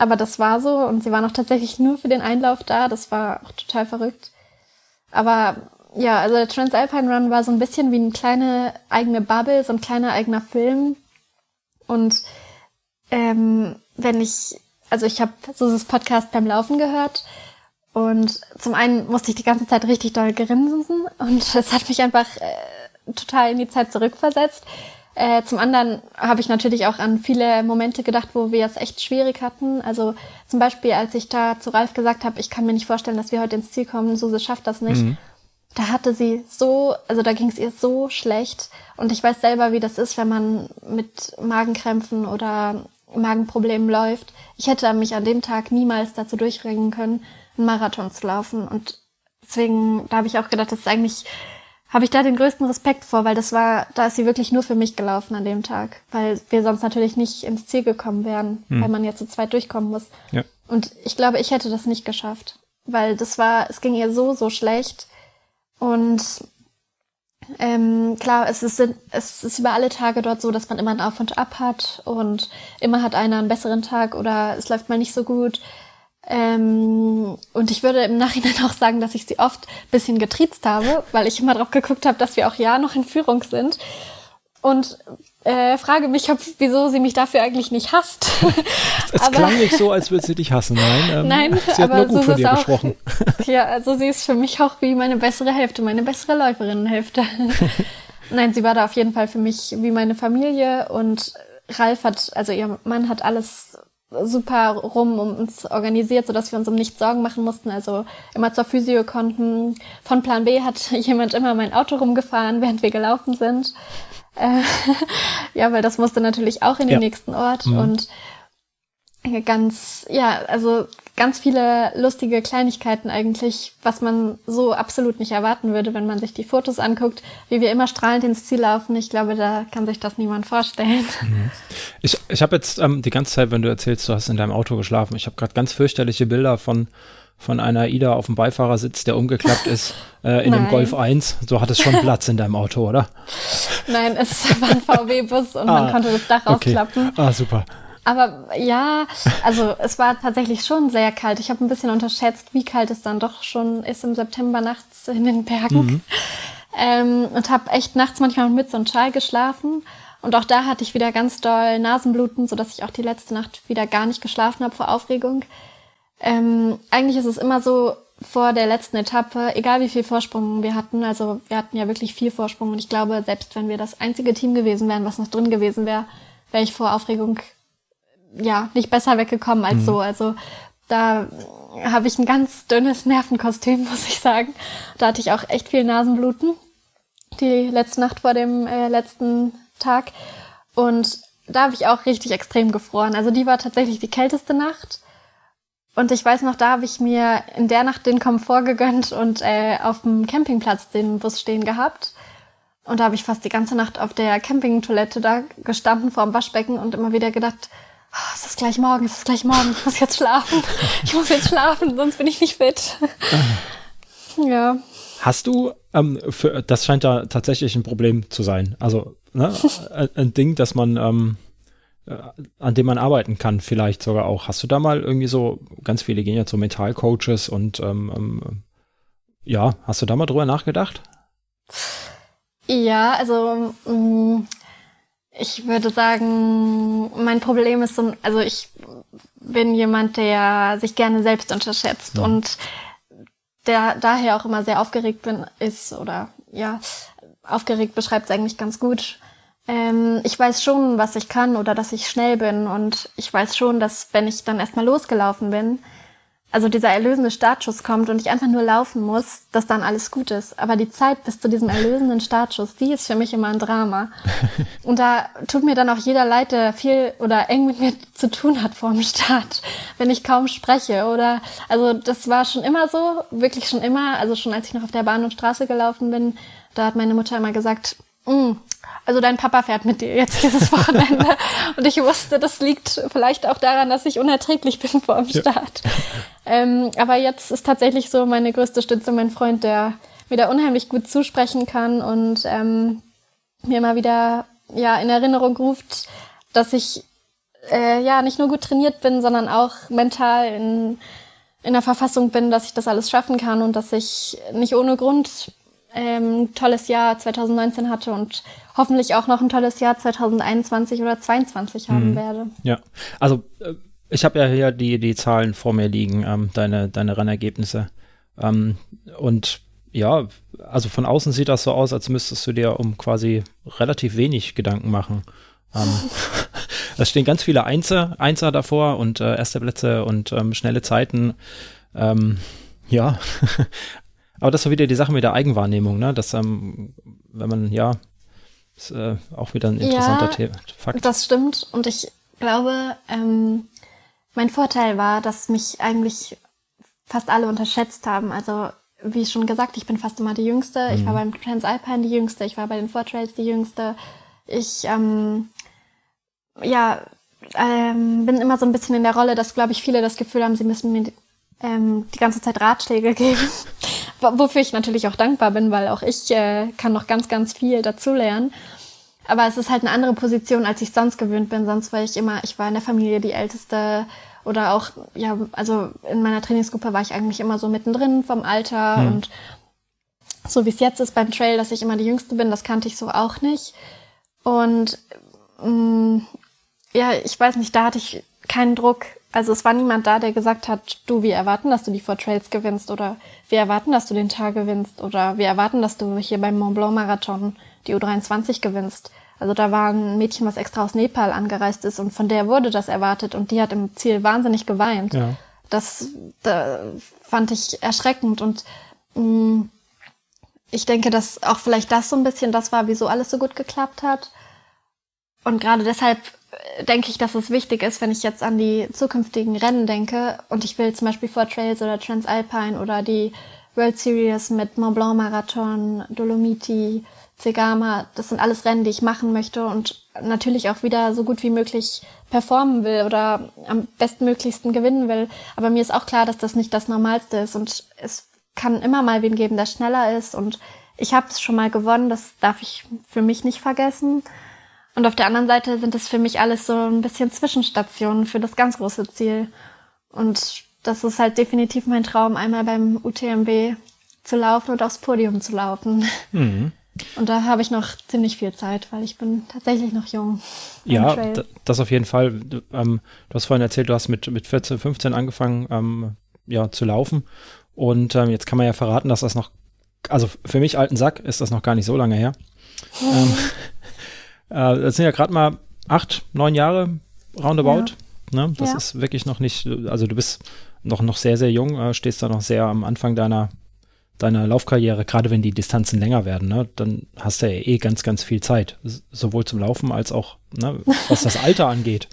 Aber das war so und sie waren auch tatsächlich nur für den Einlauf da. Das war auch total verrückt. Aber ja, also der Transalpine Run war so ein bisschen wie eine kleine eigene Bubble, so ein kleiner eigener Film. Und ähm, wenn ich, also ich habe so das Podcast beim Laufen gehört und zum einen musste ich die ganze Zeit richtig doll grinsen und (laughs) es hat mich einfach äh, total in die Zeit zurückversetzt. Äh, zum anderen habe ich natürlich auch an viele Momente gedacht, wo wir es echt schwierig hatten. Also zum Beispiel, als ich da zu Ralf gesagt habe, ich kann mir nicht vorstellen, dass wir heute ins Ziel kommen, Suse schafft das nicht. Mhm. Da hatte sie so, also da ging es ihr so schlecht. Und ich weiß selber, wie das ist, wenn man mit Magenkrämpfen oder Magenproblemen läuft. Ich hätte mich an dem Tag niemals dazu durchringen können, einen Marathon zu laufen. Und deswegen, da habe ich auch gedacht, das ist eigentlich, habe ich da den größten Respekt vor, weil das war, da ist sie wirklich nur für mich gelaufen an dem Tag, weil wir sonst natürlich nicht ins Ziel gekommen wären, hm. weil man jetzt zu zweit durchkommen muss. Ja. Und ich glaube, ich hätte das nicht geschafft, weil das war, es ging ihr so, so schlecht. Und ähm, klar, es ist, es ist über alle Tage dort so, dass man immer ein Auf und Ab hat und immer hat einer einen besseren Tag oder es läuft mal nicht so gut. Ähm, und ich würde im Nachhinein auch sagen, dass ich sie oft bisschen getriezt habe, weil ich immer drauf geguckt habe, dass wir auch ja noch in Führung sind. Und äh, frage mich, ob, wieso sie mich dafür eigentlich nicht hasst. es aber, klang nicht so, als würde sie dich hassen. Nein, ähm, nein sie hat aber nur gut so von dir auch, gesprochen. (laughs) Ja, also sie ist für mich auch wie meine bessere Hälfte, meine bessere Läuferinnenhälfte. (laughs) nein, sie war da auf jeden Fall für mich wie meine Familie und Ralf hat, also ihr Mann hat alles super rum um uns organisiert, so dass wir uns um nichts Sorgen machen mussten. Also immer zur Physio konnten. Von Plan B hat (laughs) jemand immer mein Auto rumgefahren, während wir gelaufen sind. Äh, (laughs) ja, weil das musste natürlich auch in den ja. nächsten Ort mhm. und ganz, ja, also ganz viele lustige Kleinigkeiten eigentlich, was man so absolut nicht erwarten würde, wenn man sich die Fotos anguckt, wie wir immer strahlend ins Ziel laufen. Ich glaube, da kann sich das niemand vorstellen. Mhm. Ich, ich habe jetzt ähm, die ganze Zeit, wenn du erzählst, du hast in deinem Auto geschlafen, ich habe gerade ganz fürchterliche Bilder von von einer Ida auf dem Beifahrersitz, der umgeklappt ist, (laughs) äh, in dem Golf 1. Du hattest schon Platz in deinem Auto, oder? Nein, es war ein VW-Bus und ah, man konnte das Dach okay. rausklappen. Ah, super. Aber ja, also es war tatsächlich schon sehr kalt. Ich habe ein bisschen unterschätzt, wie kalt es dann doch schon ist im September nachts in den Bergen. Mhm. Ähm, und habe echt nachts manchmal mit so einem Schal geschlafen. Und auch da hatte ich wieder ganz doll Nasenbluten, sodass ich auch die letzte Nacht wieder gar nicht geschlafen habe vor Aufregung. Ähm, eigentlich ist es immer so vor der letzten Etappe, egal wie viel Vorsprung wir hatten, also wir hatten ja wirklich viel Vorsprung und ich glaube, selbst wenn wir das einzige Team gewesen wären, was noch drin gewesen wäre, wäre ich vor Aufregung ja nicht besser weggekommen als mhm. so. Also da habe ich ein ganz dünnes Nervenkostüm, (laughs) muss ich sagen. Da hatte ich auch echt viel Nasenbluten die letzte Nacht vor dem äh, letzten Tag und da habe ich auch richtig extrem gefroren. Also die war tatsächlich die kälteste Nacht. Und ich weiß noch, da habe ich mir in der Nacht den Komfort gegönnt und äh, auf dem Campingplatz den Bus stehen gehabt. Und da habe ich fast die ganze Nacht auf der Campingtoilette da gestanden vor dem Waschbecken und immer wieder gedacht, oh, es ist gleich morgen, es ist gleich morgen, ich muss jetzt schlafen. Ich muss jetzt schlafen, sonst bin ich nicht fit. ja. Hast du, ähm, für, das scheint da tatsächlich ein Problem zu sein. Also ne, ein Ding, dass man ähm, äh, an dem man arbeiten kann, vielleicht sogar auch. Hast du da mal irgendwie so, ganz viele gehen ja zu Mentalcoaches und ähm, ähm, ja, hast du da mal drüber nachgedacht? Ja, also mm, ich würde sagen, mein Problem ist so, also ich bin jemand, der sich gerne selbst unterschätzt ja. und der daher auch immer sehr aufgeregt bin, ist oder ja, aufgeregt beschreibt es eigentlich ganz gut ähm, ich weiß schon, was ich kann oder dass ich schnell bin und ich weiß schon, dass wenn ich dann erstmal losgelaufen bin, also dieser erlösende Startschuss kommt und ich einfach nur laufen muss, dass dann alles gut ist. Aber die Zeit bis zu diesem erlösenden Startschuss, die ist für mich immer ein Drama. (laughs) Und da tut mir dann auch jeder leid, der viel oder eng mit mir zu tun hat vor dem Start, (laughs) wenn ich kaum spreche oder, also das war schon immer so, wirklich schon immer, also schon als ich noch auf der Bahn und Straße gelaufen bin, da hat meine Mutter immer gesagt, mm, also dein Papa fährt mit dir jetzt dieses Wochenende. (laughs) und ich wusste, das liegt vielleicht auch daran, dass ich unerträglich bin vor dem Start. Ja. Ähm, aber jetzt ist tatsächlich so meine größte Stütze mein Freund, der mir da unheimlich gut zusprechen kann und ähm, mir immer wieder ja in Erinnerung ruft, dass ich äh, ja nicht nur gut trainiert bin, sondern auch mental in, in der Verfassung bin, dass ich das alles schaffen kann und dass ich nicht ohne Grund ähm, tolles Jahr 2019 hatte und hoffentlich auch noch ein tolles Jahr 2021 oder 2022 haben mhm. werde. Ja, also äh, ich habe ja hier die, die Zahlen vor mir liegen, ähm, deine, deine Rennergebnisse. Ähm, und ja, also von außen sieht das so aus, als müsstest du dir um quasi relativ wenig Gedanken machen. Ähm, (laughs) (laughs) es stehen ganz viele Einser, Einser davor und äh, erste Plätze und ähm, schnelle Zeiten. Ähm, ja, (laughs) aber das ist wieder die Sache mit der Eigenwahrnehmung, ne? Dass, ähm, wenn man, ja, ist äh, auch wieder ein interessanter ja, Fakt. Das stimmt. Und ich glaube, ähm, mein Vorteil war, dass mich eigentlich fast alle unterschätzt haben. Also wie schon gesagt, ich bin fast immer die Jüngste. Mhm. Ich war mhm. beim Transalpine die Jüngste. Ich war bei den Four Trails die Jüngste. Ich, ähm, ja, ähm, bin immer so ein bisschen in der Rolle, dass, glaube ich, viele das Gefühl haben, sie müssen mir ähm, die ganze Zeit Ratschläge (laughs) geben. Wofür ich natürlich auch dankbar bin, weil auch ich äh, kann noch ganz, ganz viel dazulernen. Aber es ist halt eine andere Position, als ich sonst gewöhnt bin. Sonst war ich immer, ich war in der Familie die Älteste oder auch, ja, also in meiner Trainingsgruppe war ich eigentlich immer so mittendrin vom Alter hm. und so wie es jetzt ist beim Trail, dass ich immer die Jüngste bin, das kannte ich so auch nicht. Und mh, mm, ja, ich weiß nicht, da hatte ich keinen Druck. Also es war niemand da, der gesagt hat, du, wir erwarten, dass du die Four Trails gewinnst oder wir erwarten, dass du den Tag gewinnst oder wir erwarten, dass du hier beim Mont Blanc Marathon die U23 gewinnst. Also da war ein Mädchen, was extra aus Nepal angereist ist und von der wurde das erwartet und die hat im Ziel wahnsinnig geweint. Ja. Das da fand ich erschreckend und mh, mm, ich denke, dass auch vielleicht das so ein bisschen das war, wieso alles so gut geklappt hat. Und gerade deshalb äh, denke ich, dass es wichtig ist, wenn ich jetzt an die zukünftigen Rennen denke und ich will zum Beispiel Four Trails oder Transalpine oder die World Series mit Mont Blanc Marathon, Dolomiti, Zegama, das sind alles Rennen, die ich machen möchte und natürlich auch wieder so gut wie möglich performen will oder am bestmöglichsten gewinnen will. Aber mir ist auch klar, dass das nicht das Normalste ist und es kann immer mal wen geben, der schneller ist und ich habe es schon mal gewonnen, das darf ich für mich nicht vergessen. Und auf der anderen Seite sind es für mich alles so ein bisschen Zwischenstationen für das ganz große Ziel. Und das ist halt definitiv mein Traum, einmal beim UTMB zu laufen und aufs Podium zu laufen. Mhm. Und da habe ich noch ziemlich viel Zeit, weil ich bin tatsächlich noch jung. Ja, das auf jeden Fall. Du, ähm, du hast vorhin erzählt, du hast mit, mit 14, 15 angefangen ähm, ja, zu laufen. Und ähm, jetzt kann man ja verraten, dass das noch, also für mich alten Sack ist das noch gar nicht so lange her. (laughs) äh, das sind ja gerade mal acht, neun Jahre roundabout. Ja. Ne? Das ja. ist wirklich noch nicht, also du bist noch, noch sehr, sehr jung, äh, stehst da noch sehr am Anfang deiner deiner Laufkarriere, gerade wenn die Distanzen länger werden, ne, dann hast du ja eh ganz, ganz viel Zeit, sowohl zum Laufen als auch, ne, was das Alter (laughs) angeht.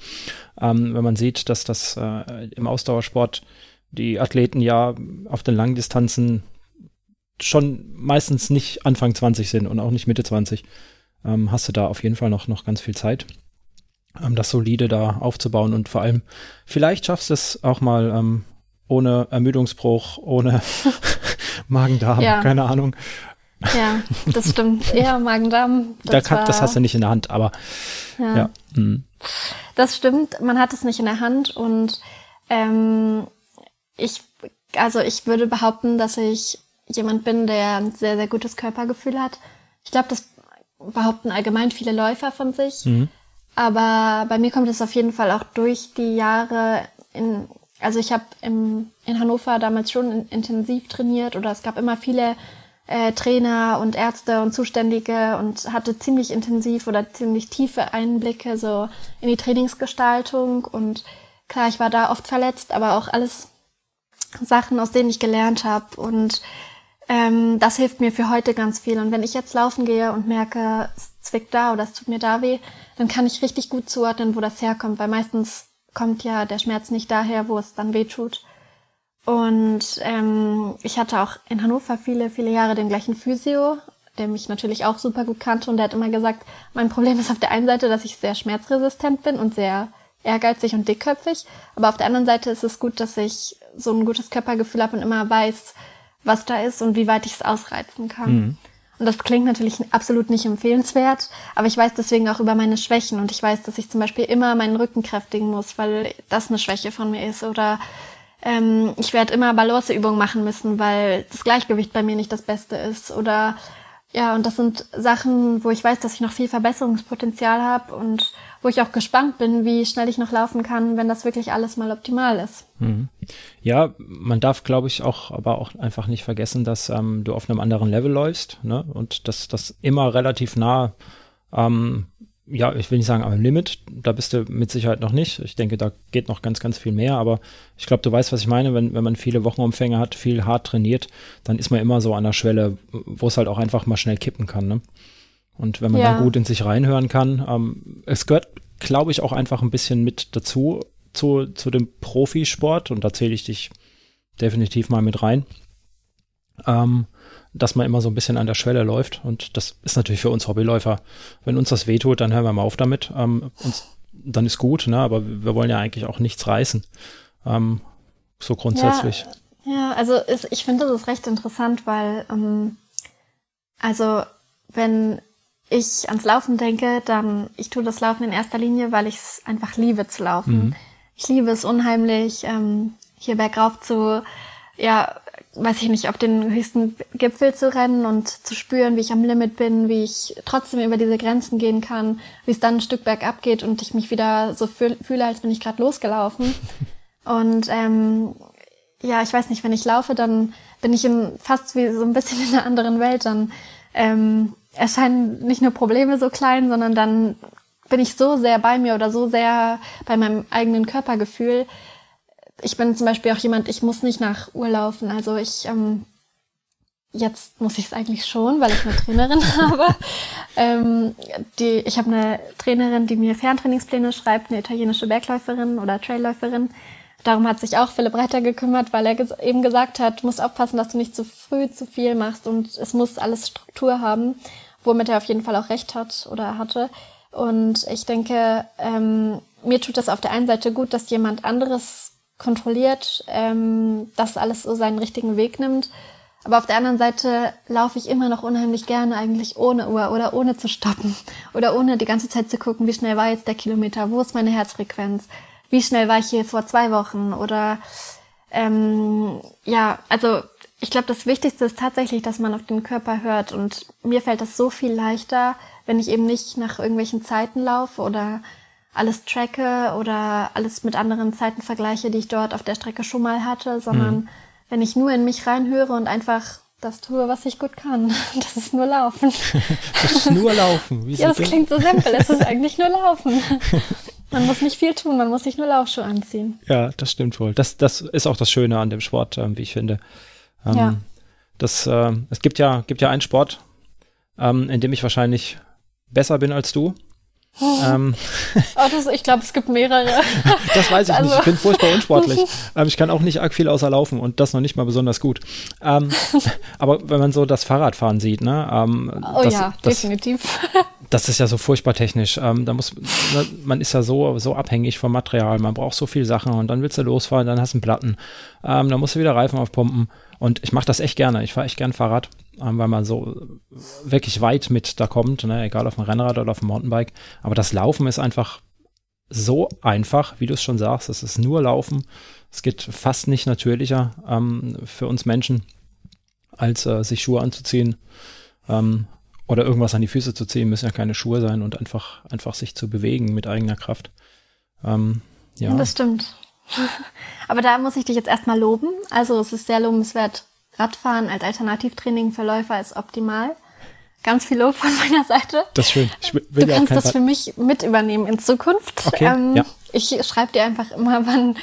Ähm, wenn man sieht, dass das äh, im Ausdauersport die Athleten ja auf den langen Distanzen schon meistens nicht Anfang 20 sind und auch nicht Mitte 20, ähm, hast du da auf jeden Fall noch, noch ganz viel Zeit, ähm, das solide da aufzubauen und vor allem, vielleicht schaffst du es auch mal ähm, ohne Ermüdungsbruch, ohne (laughs) Magen-Darm, ja. keine Ahnung. Ja, das stimmt. Ja, Magen-Darm. Das, da das hast du nicht in der Hand, aber ja. ja. Mhm. Das stimmt, man hat es nicht in der Hand und ähm, ich, also ich würde behaupten, dass ich jemand bin, der ein sehr, sehr gutes Körpergefühl hat. Ich glaube, das behaupten allgemein viele Läufer von sich. Mhm. Aber bei mir kommt es auf jeden Fall auch durch die Jahre in, also ich habe in Hannover damals schon intensiv trainiert oder es gab immer viele äh, Trainer und Ärzte und Zuständige und hatte ziemlich intensiv oder ziemlich tiefe Einblicke so in die Trainingsgestaltung und klar, ich war da oft verletzt, aber auch alles Sachen, aus denen ich gelernt habe und ähm, das hilft mir für heute ganz viel. Und wenn ich jetzt laufen gehe und merke, es zwickt da oder es tut mir da weh, dann kann ich richtig gut zuordnen, wo das herkommt, weil meistens kommt ja der Schmerz nicht daher, wo es dann weh tut. Und ähm, ich hatte auch in Hannover viele, viele Jahre den gleichen Physio, der mich natürlich auch super gut kannte und der hat immer gesagt, mein Problem ist auf der einen Seite, dass ich sehr schmerzresistent bin und sehr ehrgeizig und dickköpfig, aber auf der anderen Seite ist es gut, dass ich so ein gutes Körpergefühl habe und immer weiß, was da ist und wie weit ich es ausreizen kann. Mhm. Und das klingt natürlich absolut nicht empfehlenswert, aber ich weiß deswegen auch über meine Schwächen und ich weiß, dass ich zum Beispiel immer meinen Rücken kräftigen muss, weil das eine Schwäche von mir ist oder ähm, ich werde immer Balanceübungen machen müssen, weil das Gleichgewicht bei mir nicht das Beste ist oder ja, und das sind Sachen, wo ich weiß, dass ich noch viel Verbesserungspotenzial habe und wo ich auch gespannt bin, wie schnell ich noch laufen kann, wenn das wirklich alles mal optimal ist. Mhm. Ja, man darf, glaube ich, auch, aber auch einfach nicht vergessen, dass ähm, du auf einem anderen Level läufst ne? und dass das immer relativ nah ähm, ja, ich will nicht sagen am Limit, da bist du mit Sicherheit noch nicht. Ich denke, da geht noch ganz, ganz viel mehr, aber ich glaube, du weißt, was ich meine. Wenn, wenn man viele Wochenumfänge hat, viel hart trainiert, dann ist man immer so an der Schwelle, wo es halt auch einfach mal schnell kippen kann. Ne? Und wenn man ja. dann gut in sich reinhören kann, ähm, es gehört, glaube ich, auch einfach ein bisschen mit dazu, zu, zu dem Profisport, und da zähle ich dich definitiv mal mit rein. Ähm, dass man immer so ein bisschen an der Schwelle läuft. Und das ist natürlich für uns Hobbyläufer. Wenn uns das wehtut, dann hören wir mal auf damit. Ähm, uns, dann ist gut, ne? aber wir wollen ja eigentlich auch nichts reißen. Ähm, so grundsätzlich. Ja, ja also ist, ich finde das ist recht interessant, weil ähm, also wenn ich ans Laufen denke, dann ich tue das Laufen in erster Linie, weil ich es einfach liebe zu laufen. Mhm. Ich liebe es unheimlich, ähm, hier bergauf zu ja, weiß ich nicht, auf den höchsten Gipfel zu rennen und zu spüren, wie ich am Limit bin, wie ich trotzdem über diese Grenzen gehen kann, wie es dann ein Stück bergab geht und ich mich wieder so fühl, fühle, als bin ich gerade losgelaufen. (laughs) Und ähm, ja, ich weiß nicht, wenn ich laufe, dann bin ich in, fast wie so ein bisschen in einer anderen Welt. Dann ähm, erscheinen nicht nur Probleme so klein, sondern dann bin ich so sehr bei mir oder so sehr bei meinem eigenen Körpergefühl, ich bin zum Beispiel auch jemand, ich muss nicht nach Uhr laufen. Also ich, ähm, jetzt muss ich es eigentlich schon, weil ich eine Trainerin (laughs) habe. Ähm, die, ich habe eine Trainerin, die mir Ferntrainingspläne schreibt, eine italienische Bergläuferin oder Trailläuferin. Darum hat sich auch Philipp Reiter gekümmert, weil er ges eben gesagt hat, musst aufpassen, dass du nicht zu früh zu viel machst und es muss alles Struktur haben, womit er auf jeden Fall auch recht hat oder hatte. Und ich denke, ähm, mir tut das auf der einen Seite gut, dass jemand anderes kontrolliert, ähm, dass alles so seinen richtigen Weg nimmt. Aber auf der anderen Seite laufe ich immer noch unheimlich gerne eigentlich ohne Uhr oder ohne zu stoppen oder ohne die ganze Zeit zu gucken, wie schnell war jetzt der Kilometer, wo ist meine Herzfrequenz, wie schnell war ich hier vor zwei Wochen oder ähm, ja, also ich glaube, das Wichtigste ist tatsächlich, dass man auf den Körper hört und mir fällt das so viel leichter, wenn ich eben nicht nach irgendwelchen Zeiten laufe oder alles tracke oder alles mit anderen Zeiten vergleiche, die ich dort auf der Strecke schon mal hatte, sondern mhm. wenn ich nur in mich reinhöre und einfach das tue, was ich gut kann. (laughs) Das ist nur Laufen. (laughs) das ist nur Laufen. Wie ja, das klingt so simpel. Es ist eigentlich nur Laufen. (laughs) Man muss nicht viel tun, man muss sich nur Laufschuhe anziehen. Ja, das stimmt wohl. Das, das ist auch das Schöne an dem Sport, ähm, wie ich finde. Ähm, ja. Das, äh, es gibt ja, gibt ja einen Sport, ähm, in dem ich wahrscheinlich besser bin als du. Ähm, (laughs) oh, das, ich glaube, es gibt mehrere. (laughs) das weiß ich also. nicht. Ich bin furchtbar unsportlich. (laughs) Ähm, ich kann auch nicht arg viel außer laufen und das noch nicht mal besonders gut. Ähm, aber wenn man so das Fahrradfahren sieht, ne? Ähm, oh das, ja, das, definitiv. Das ist ja so furchtbar technisch. Ähm, da muss, man ist ja so, so abhängig vom Material. Man braucht so viel Sachen und dann willst du losfahren, dann hast du einen Platten. Ähm, dann musst du wieder Reifen aufpumpen. Und ich mache das echt gerne. Ich fahre echt gern Fahrrad, ähm, weil man so wirklich weit mit da kommt, ne? egal auf dem Rennrad oder auf dem Mountainbike. Aber das Laufen ist einfach so einfach, wie du es schon sagst. Es ist nur Laufen. Es geht fast nicht natürlicher ähm, für uns Menschen, als äh, sich Schuhe anzuziehen ähm, oder irgendwas an die Füße zu ziehen. Müssen ja keine Schuhe sein und einfach, einfach sich zu bewegen mit eigener Kraft. Ähm, ja. Das stimmt. (laughs) Aber da muss ich dich jetzt erstmal loben. Also es ist sehr lobenswert. Radfahren als Alternativtraining für Läufer ist optimal. Ganz viel Lob von meiner Seite. Das ist schön. du kannst das für mich mit übernehmen in Zukunft. Okay, ähm, ja. Ich schreibe dir einfach immer, (laughs) wann,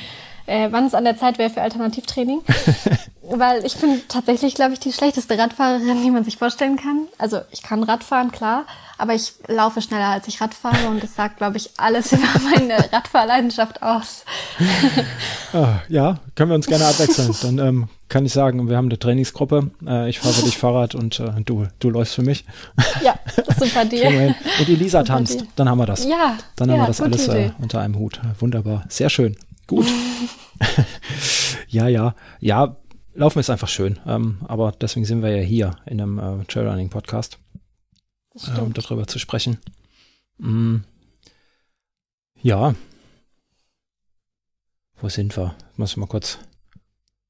äh, wann es an der Zeit wäre für Alternativtraining. (laughs) Weil ich bin tatsächlich, glaube ich, die schlechteste Radfahrerin, die man sich vorstellen kann. Also ich kann Radfahren, klar, aber ich laufe schneller, als ich Rad fahre und das sagt, glaube ich, alles (laughs) über meine Radfahrleidenschaft aus. (laughs) ah, ja, können wir uns gerne abwechseln. Dann ähm, kann ich sagen, wir haben eine Trainingsgruppe. Äh, ich fahre für dich Fahrrad und äh, du, du läufst für mich. Ja, super Deal. und Elisa super tanzt, Deal. dann haben wir das. Ja, dann haben wir das alles äh, unter einem Hut. Wunderbar, sehr schön. Gut. (laughs) (laughs) ja, ja, ja. Laufen ist einfach schön, ähm, aber deswegen sind wir ja hier in einem äh, Trailrunning Podcast, äh, um darüber zu sprechen. Mm. Ja. Wo sind wir? Muss ich mal kurz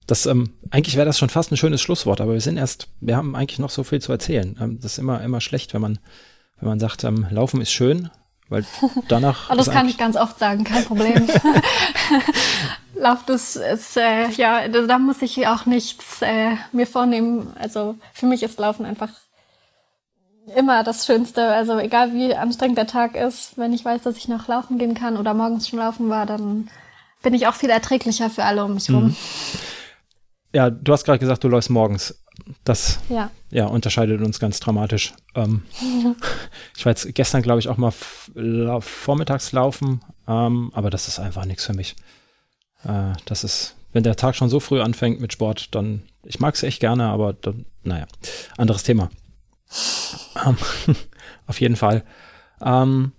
das, ähm, eigentlich wäre das schon fast ein schönes Schlusswort, aber wir sind erst, wir haben eigentlich noch so viel zu erzählen. Ähm, das ist immer, immer schlecht, wenn man, wenn man sagt, ähm, Laufen ist schön, weil danach. (laughs) das kann ich ganz oft sagen, kein Problem. Lauf, das ist, äh, ja, da muss ich auch nichts äh, mir vornehmen. Also für mich ist Laufen einfach immer das Schönste. Also egal wie anstrengend der Tag ist, wenn ich weiß, dass ich noch laufen gehen kann oder morgens schon laufen war, dann bin ich auch viel erträglicher für alle um mich rum. Mhm. Ja, du hast gerade gesagt, du läufst morgens. Das ja. ja unterscheidet uns ganz dramatisch. Ähm. (laughs) Ich war jetzt gestern, glaube ich, auch mal vormittags laufen, ähm, aber das ist einfach nichts für mich. Äh, das ist, wenn der Tag schon so früh anfängt mit Sport, dann, ich mag es echt gerne, aber dann, naja, anderes Thema. Ähm, (laughs) auf jeden Fall. Ähm,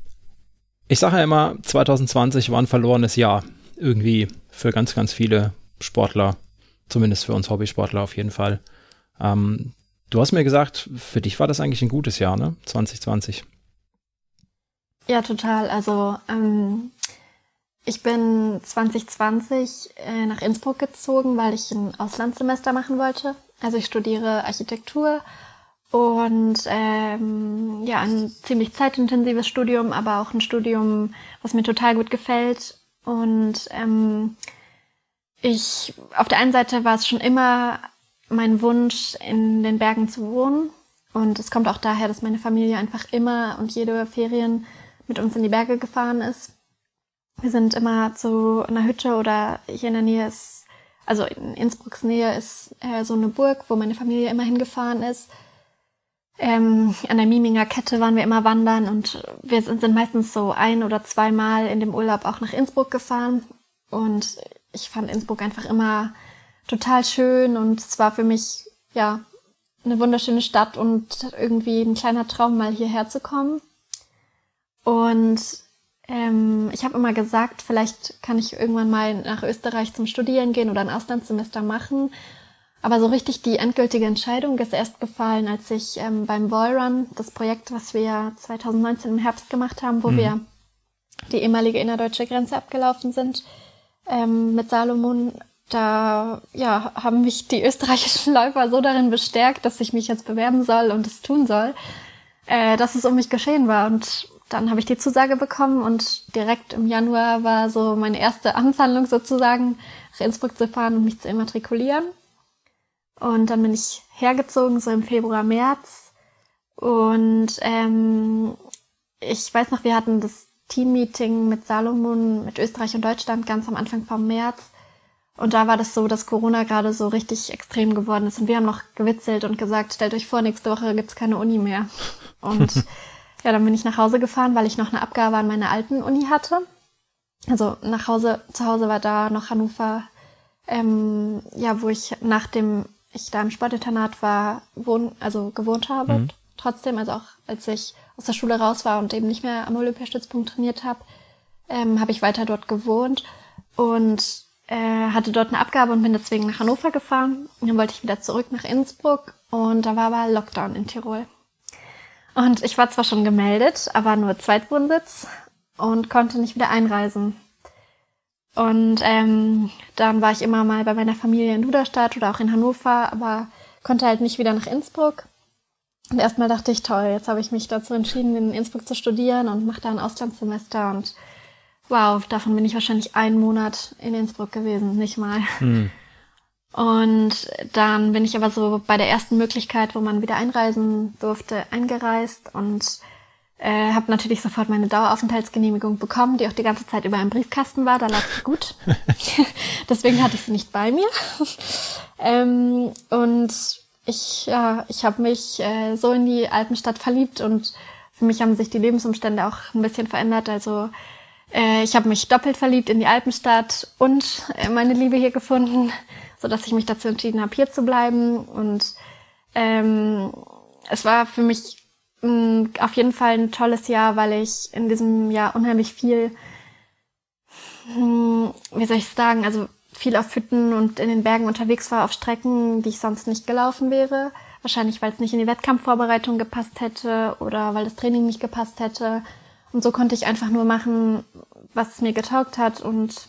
ich sage ja immer, 2020 war ein verlorenes Jahr. Irgendwie für ganz, ganz viele Sportler Zumindest für uns Hobbysportler auf jeden Fall. Ähm, du hast mir gesagt, für dich war das eigentlich ein gutes Jahr, ne? 2020. Ja, total. Also ähm, ich bin 2020 äh, nach Innsbruck gezogen, weil ich ein Auslandssemester machen wollte. Also ich studiere Architektur und ähm, ja, ein ziemlich zeitintensives Studium, aber auch ein Studium, was mir total gut gefällt. Und ähm, ich, auf der einen Seite war es schon immer mein Wunsch, in den Bergen zu wohnen. Und es kommt auch daher, dass meine Familie einfach immer und jede Ferien mit uns in die Berge gefahren ist. Wir sind immer zu einer Hütte oder hier in der Nähe ist, also in Innsbrucks Nähe ist äh, so eine Burg, wo meine Familie immer hingefahren ist. Ähm, an der Miminger Kette waren wir immer wandern und wir sind, sind meistens so ein oder zweimal in dem Urlaub auch nach Innsbruck gefahren. Und ich fand Innsbruck einfach immer total schön und es war für mich, ja, eine wunderschöne Stadt und irgendwie ein kleiner Traum, mal hierher zu kommen. Und ähm, ich habe immer gesagt, vielleicht kann ich irgendwann mal nach Österreich zum Studieren gehen oder ein Auslandssemester machen. Aber so richtig die endgültige Entscheidung ist erst gefallen, als ich ähm, beim Wallrun, das Projekt, was wir 2019 im Herbst gemacht haben, wo mhm. wir die ehemalige innerdeutsche Grenze abgelaufen sind, ähm, mit Salomon, da ja, haben mich die österreichischen Läufer so darin bestärkt, dass ich mich jetzt bewerben soll und es tun soll, äh, dass es um mich geschehen war. Und dann habe ich die Zusage bekommen und direkt im Januar war so meine erste Amtshandlung sozusagen, nach Innsbruck zu fahren und mich zu immatrikulieren. Und dann bin ich hergezogen, so im Februar, März. Und ähm, ich weiß noch, wir hatten das Teammeeting mit Salomon, mit Österreich und Deutschland ganz am Anfang vom März. Und da war das so, dass Corona gerade so richtig extrem geworden ist. Und wir haben noch gewitzelt und gesagt, stellt euch vor, nächste Woche gibt's keine Uni mehr. Und (laughs) ja, dann bin ich nach Hause gefahren, weil ich noch eine Abgabe an meiner alten Uni hatte. Also nach Hause, zu Hause war da noch Hannover, ähm, ja, wo ich nachdem ich da im Sportinternat war, wohn, also gewohnt habe. Mhm. Trotzdem, also auch als ich aus der Schule raus war und eben nicht mehr am Olympiastützpunkt trainiert habe, ähm, habe ich weiter dort gewohnt und äh, hatte dort eine Abgabe und bin deswegen nach Hannover gefahren. Und dann wollte ich wieder zurück nach Innsbruck und da war aber Lockdown in Tirol. Und ich war zwar schon gemeldet, aber nur Zweitwohnsitz und konnte nicht wieder einreisen. Und ähm, dann war ich immer mal bei meiner Familie in Duderstadt oder auch in Hannover, aber konnte halt nicht wieder nach Innsbruck. Und erstmal dachte ich, toll, jetzt habe ich mich dazu entschieden, in Innsbruck zu studieren und mache da ein Auslandssemester und wow, davon bin ich wahrscheinlich einen Monat in Innsbruck gewesen, nicht mal. Hm. Und dann bin ich aber so bei der ersten Möglichkeit, wo man wieder einreisen durfte, eingereist und äh, habe natürlich sofort meine Daueraufenthaltsgenehmigung bekommen, die auch die ganze Zeit über einem Briefkasten war. Da lag sie gut. (laughs) (laughs) Deswegen hatte ich sie nicht bei mir. ähm, und ich, ja, ich habe mich äh, so in die Alpenstadt verliebt und für mich haben sich die Lebensumstände auch ein bisschen verändert. Also äh, ich habe mich doppelt verliebt in die Alpenstadt und äh, meine Liebe hier gefunden. so dass ich mich dazu entschieden habe, hier zu bleiben. Und ähm, es war für mich mh, mm, auf jeden Fall ein tolles Jahr, weil ich in diesem Jahr unheimlich viel, mh, hm, wie soll ich sagen, also viel auf Hütten und in den Bergen unterwegs war, auf Strecken, die ich sonst nicht gelaufen wäre. Wahrscheinlich, weil es nicht in die Wettkampfvorbereitung gepasst hätte oder weil das Training nicht gepasst hätte. Und so konnte ich einfach nur machen, was mir getaugt hat und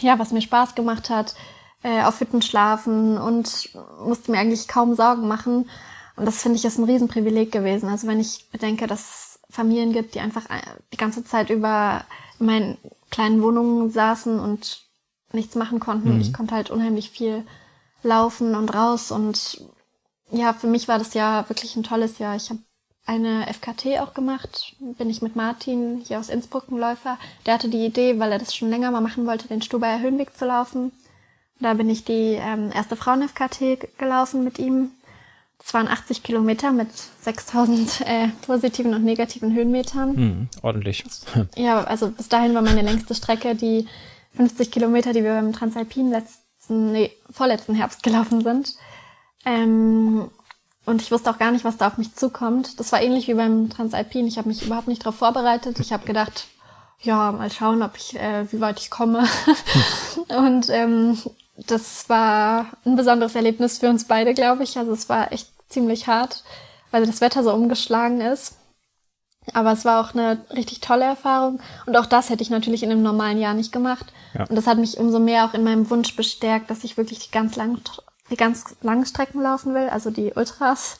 ja, was mir Spaß gemacht hat, äh, auf Hütten schlafen und musste mir eigentlich kaum Sorgen machen. Und das finde ich ist ein Riesenprivileg gewesen. Also wenn ich bedenke, dass es Familien gibt, die einfach äh, die ganze Zeit über in meinen kleinen Wohnungen saßen und nichts machen konnten. Mhm. Ich konnte halt unheimlich viel laufen und raus und ja, für mich war das Jahr wirklich ein tolles Jahr. Ich habe eine FKT auch gemacht. Bin ich mit Martin hier aus Innsbruck, ein Läufer. Der hatte die Idee, weil er das schon länger mal machen wollte, den Stubaier Höhenweg zu laufen. Da bin ich die ähm, erste Frauen-FKT gelaufen mit ihm. Das waren 80 Kilometer mit 6000 äh, positiven und negativen Höhenmetern. Hm, ordentlich. (laughs) Ja, also bis dahin war meine längste Strecke die 50 Kilometer, die wir beim Transalpin letzten, nee, vorletzten Herbst gelaufen sind. Ähm, und ich wusste auch gar nicht, was da auf mich zukommt. Das war ähnlich wie beim Transalpin. Ich habe mich überhaupt nicht darauf vorbereitet. Ich habe gedacht, ja, mal schauen, ob ich, äh, wie weit ich komme. (laughs) und ähm, das war ein besonderes Erlebnis für uns beide, glaube ich. Also es war echt ziemlich hart, weil das Wetter so umgeschlagen ist. Aber es war auch eine richtig tolle Erfahrung. Und auch das hätte ich natürlich in einem normalen Jahr nicht gemacht. Ja. Und das hat mich umso mehr auch in meinem Wunsch bestärkt, dass ich wirklich die ganz langen, die ganz langen Strecken laufen will, also die Ultras.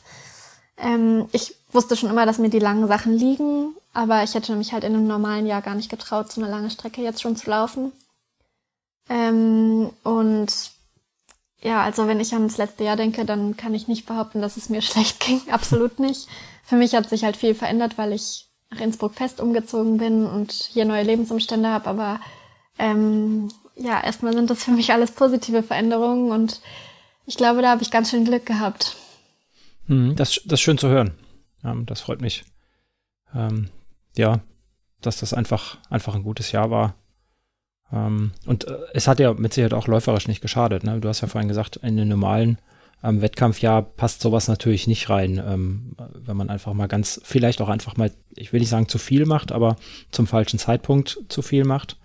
Ähm, ich wusste schon immer, dass mir die langen Sachen liegen, aber ich hätte mich halt in einem normalen Jahr gar nicht getraut, so eine lange Strecke jetzt schon zu laufen. Ähm, und ja, also wenn ich an das letzte Jahr denke, dann kann ich nicht behaupten, dass es mir (laughs) schlecht ging. Absolut nicht. Für mich hat sich halt viel verändert, weil ich nach Innsbruck fest umgezogen bin und hier neue Lebensumstände habe. Aber ähm, ja, erstmal sind das für mich alles positive Veränderungen und ich glaube, da habe ich ganz schön Glück gehabt. Hm, das, das ist schön zu hören. Ähm, das freut mich. Ähm, ja, dass das einfach, einfach ein gutes Jahr war. Ähm, und äh, es hat ja mit Sicherheit auch läuferisch nicht geschadet. Ne? Du hast ja vorhin gesagt, in den normalen ähm, Wettkampfjahr passt sowas natürlich nicht rein, wenn man einfach mal ganz, vielleicht auch einfach mal, ich will nicht sagen zu viel macht, aber zum falschen Zeitpunkt zu viel macht.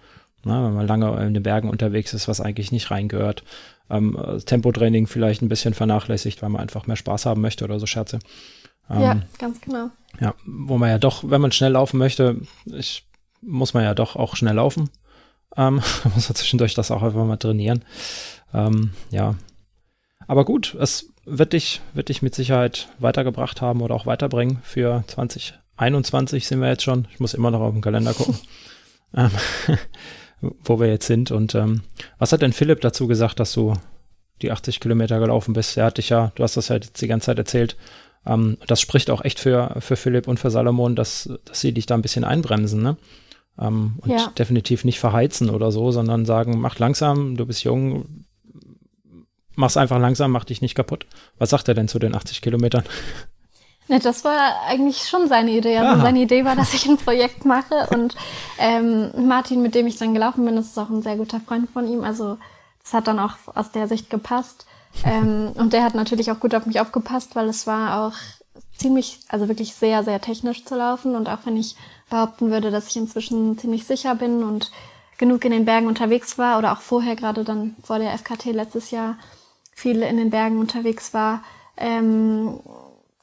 Na, wenn man lange in den Bergen unterwegs ist, was eigentlich nicht reingehört. Ähm, Tempotraining vielleicht ein bisschen vernachlässigt, weil man einfach mehr Spaß haben möchte oder so Scherze. Ähm, ja, ganz genau. Ja, wo man ja doch, wenn man schnell laufen möchte, ich, muss man ja doch auch schnell laufen. Ähm, (laughs) muss man zwischendurch das auch einfach mal trainieren. Ähm, ja. Aber gut, es wird dich, wird dich mit Sicherheit weitergebracht haben oder auch weiterbringen. Für 2021 sind wir jetzt schon. Ich muss immer noch auf den Kalender gucken. (laughs) ähm, (laughs) wo wir jetzt sind. Und ähm, was hat denn Philipp dazu gesagt, dass du die 80 Kilometer gelaufen bist? Er hat dich ja, du hast das ja jetzt die ganze Zeit erzählt. Ähm, das spricht auch echt für, für Philipp und für Salomon, dass, dass sie dich da ein bisschen einbremsen, ne? Ähm, und ja. definitiv nicht verheizen oder so, sondern sagen, mach langsam, du bist jung, mach's einfach langsam, mach dich nicht kaputt. Was sagt er denn zu den 80 Kilometern? Ne, das war eigentlich schon seine Idee. Also Aha. seine Idee war, dass ich ein Projekt mache und ähm, Martin, mit dem ich dann gelaufen bin, das ist auch ein sehr guter Freund von ihm. Also das hat dann auch aus der Sicht gepasst. ähm, und der hat natürlich auch gut auf mich aufgepasst, weil es war auch ziemlich, also wirklich sehr, sehr technisch zu laufen. Und auch wenn ich behaupten würde, dass ich inzwischen ziemlich sicher bin und genug in den Bergen unterwegs war oder auch vorher gerade dann vor der FKT letztes Jahr viel in den Bergen unterwegs war, ähm,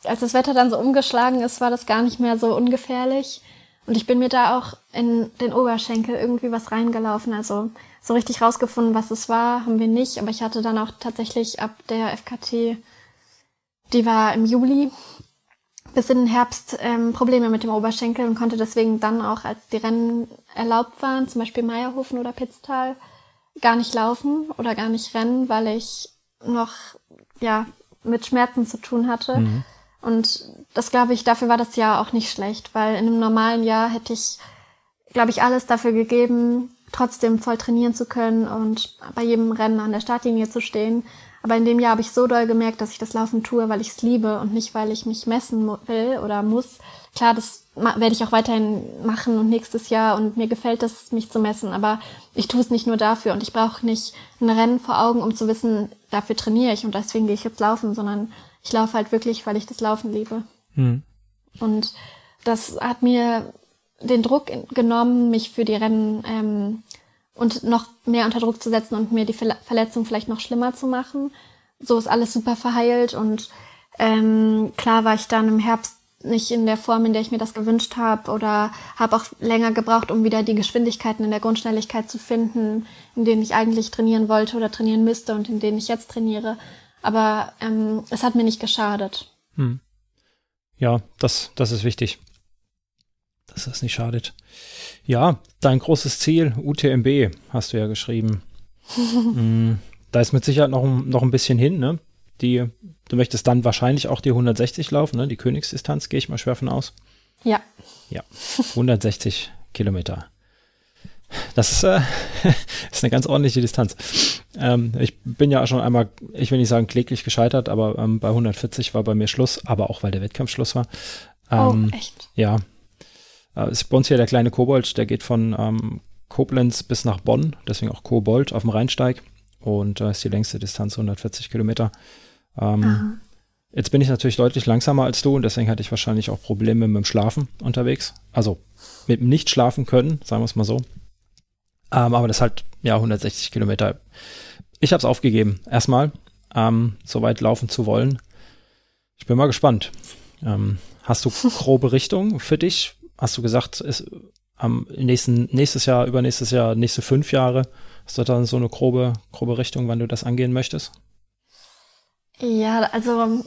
als das Wetter dann so umgeschlagen ist, war das gar nicht mehr so ungefährlich. Und ich bin mir da auch in den Oberschenkel irgendwie was reingelaufen. Also so richtig rausgefunden, was es war, haben wir nicht. Aber ich hatte dann auch tatsächlich ab der FKT, die war im Juli, bis in den Herbst ähm, Probleme mit dem Oberschenkel und konnte deswegen dann auch, als die Rennen erlaubt waren, zum Beispiel Meierhofen oder Pitztal, gar nicht laufen oder gar nicht rennen, weil ich noch ja mit Schmerzen zu tun hatte. Mhm. Und das glaube ich, dafür war das Jahr auch nicht schlecht, weil in einem normalen Jahr hätte ich, glaube ich, alles dafür gegeben, trotzdem voll trainieren zu können und bei jedem Rennen an der Startlinie zu stehen. Aber in dem Jahr habe ich so doll gemerkt, dass ich das Laufen tue, weil ich es liebe und nicht, weil ich mich messen will oder muss. klar, das werde ich auch weiterhin machen und nächstes Jahr und mir gefällt es, mich zu messen, aber ich tue es nicht nur dafür und ich brauche nicht ein Rennen vor Augen, um zu wissen, dafür trainiere ich und deswegen gehe ich jetzt laufen, sondern ich laufe halt wirklich, weil ich das Laufen liebe. Hm. Und das hat mir den Druck genommen, mich für die Rennen ähm, und noch mehr unter Druck zu setzen und mir die Verletzung vielleicht noch schlimmer zu machen. So ist alles super verheilt und ähm, klar war ich dann im Herbst nicht in der Form, in der ich mir das gewünscht habe oder habe auch länger gebraucht, um wieder die Geschwindigkeiten in der Grundschnelligkeit zu finden, in denen ich eigentlich trainieren wollte oder trainieren müsste und in denen ich jetzt trainiere. Aber ähm, es hat mir nicht geschadet. Hm. Ja, das, das ist wichtig, dass das nicht schadet. Ja, dein großes Ziel, UTMB, hast du ja geschrieben. (laughs) hm, da ist mit Sicherheit noch, noch ein bisschen hin, ne? Die, du möchtest dann wahrscheinlich auch die 160 laufen, ne? Die Königsdistanz, gehe ich mal schwer von aus. Ja. Ja, 160 Kilometer. Das ist, äh, (laughs) ist eine ganz ordentliche Distanz. Ähm, ich bin ja schon einmal, ich will nicht sagen kläglich gescheitert, aber ähm, bei 140 war bei mir Schluss, aber auch weil der Wettkampf Schluss war. Ähm, oh, echt? Ja. Äh, ist bei uns hier der kleine Kobold, der geht von ähm, Koblenz bis nach Bonn, deswegen auch Kobold auf dem Rheinsteig und äh, ist die längste Distanz 140 Kilometer. Ähm, jetzt bin ich natürlich deutlich langsamer als du und deswegen hatte ich wahrscheinlich auch Probleme mit dem Schlafen unterwegs. Also mit dem nicht schlafen können, sagen wir es mal so. Ähm, aber das halt, ja, 160 Kilometer. Ich habe es aufgegeben, erstmal ähm, so weit laufen zu wollen. Ich bin mal gespannt. Ähm, hast du grobe Richtung für dich? Hast du gesagt, ist, am nächsten, nächstes Jahr, übernächstes Jahr, nächste fünf Jahre? Hast du dann so eine grobe, grobe Richtung, wann du das angehen möchtest? Ja, also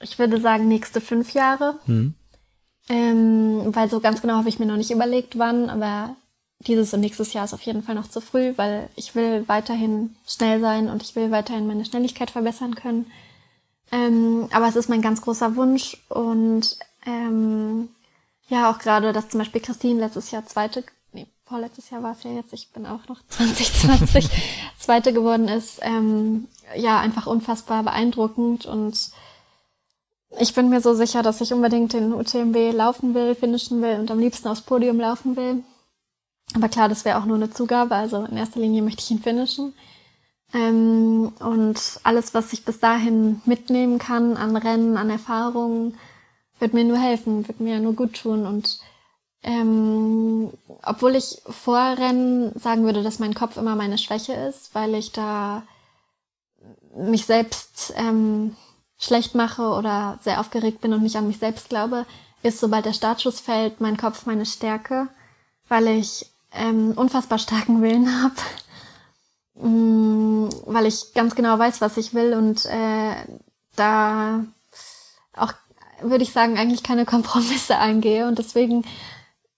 ich würde sagen nächste fünf Jahre. Hm. Ähm, weil so ganz genau habe ich mir noch nicht überlegt, wann, aber dieses und nächstes Jahr ist auf jeden Fall noch zu früh, weil ich will weiterhin schnell sein und ich will weiterhin meine Schnelligkeit verbessern können. Ähm, aber es ist mein ganz großer Wunsch und ähm, ja, auch gerade, dass zum Beispiel Christine letztes Jahr zweite, nee, vorletztes Jahr war es ja jetzt, ich bin auch noch (laughs) 2020, zweite geworden ist, ähm, ja, einfach unfassbar beeindruckend und ich bin mir so sicher, dass ich unbedingt den UTMB laufen will, finishen will und am liebsten aufs Podium laufen will. Aber klar, das wäre auch nur eine Zugabe. Also in erster Linie möchte ich ihn finishen. Ähm, und alles, was ich bis dahin mitnehmen kann an Rennen, an Erfahrungen, wird mir nur helfen, wird mir nur gut tun. Und ähm, obwohl ich vor Rennen sagen würde, dass mein Kopf immer meine Schwäche ist, weil ich da mich selbst ähm, schlecht mache oder sehr aufgeregt bin und nicht an mich selbst glaube, ist sobald der Startschuss fällt, mein Kopf meine Stärke, weil ich ähm, unfassbar starken Willen habe, mm, weil ich ganz genau weiß, was ich will und äh, da auch, würde ich sagen, eigentlich keine Kompromisse eingehe und deswegen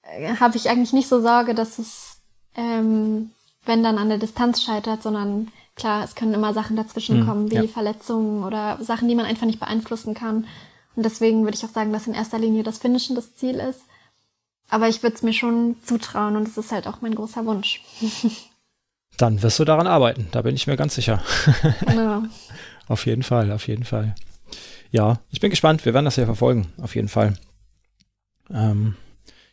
äh, habe ich eigentlich nicht so Sorge, dass es, ähm, wenn dann an der Distanz scheitert, sondern klar, es können immer Sachen dazwischen mhm, kommen, wie ja. Verletzungen oder Sachen, die man einfach nicht beeinflussen kann. Und deswegen würde ich auch sagen, dass in erster Linie das Finishen das Ziel ist. Aber ich würde es mir schon zutrauen und es ist halt auch mein großer Wunsch. (laughs) Dann wirst du daran arbeiten, da bin ich mir ganz sicher. Genau. (laughs) auf jeden Fall, auf jeden Fall. Ja, ich bin gespannt, wir werden das ja verfolgen, auf jeden Fall. Ähm,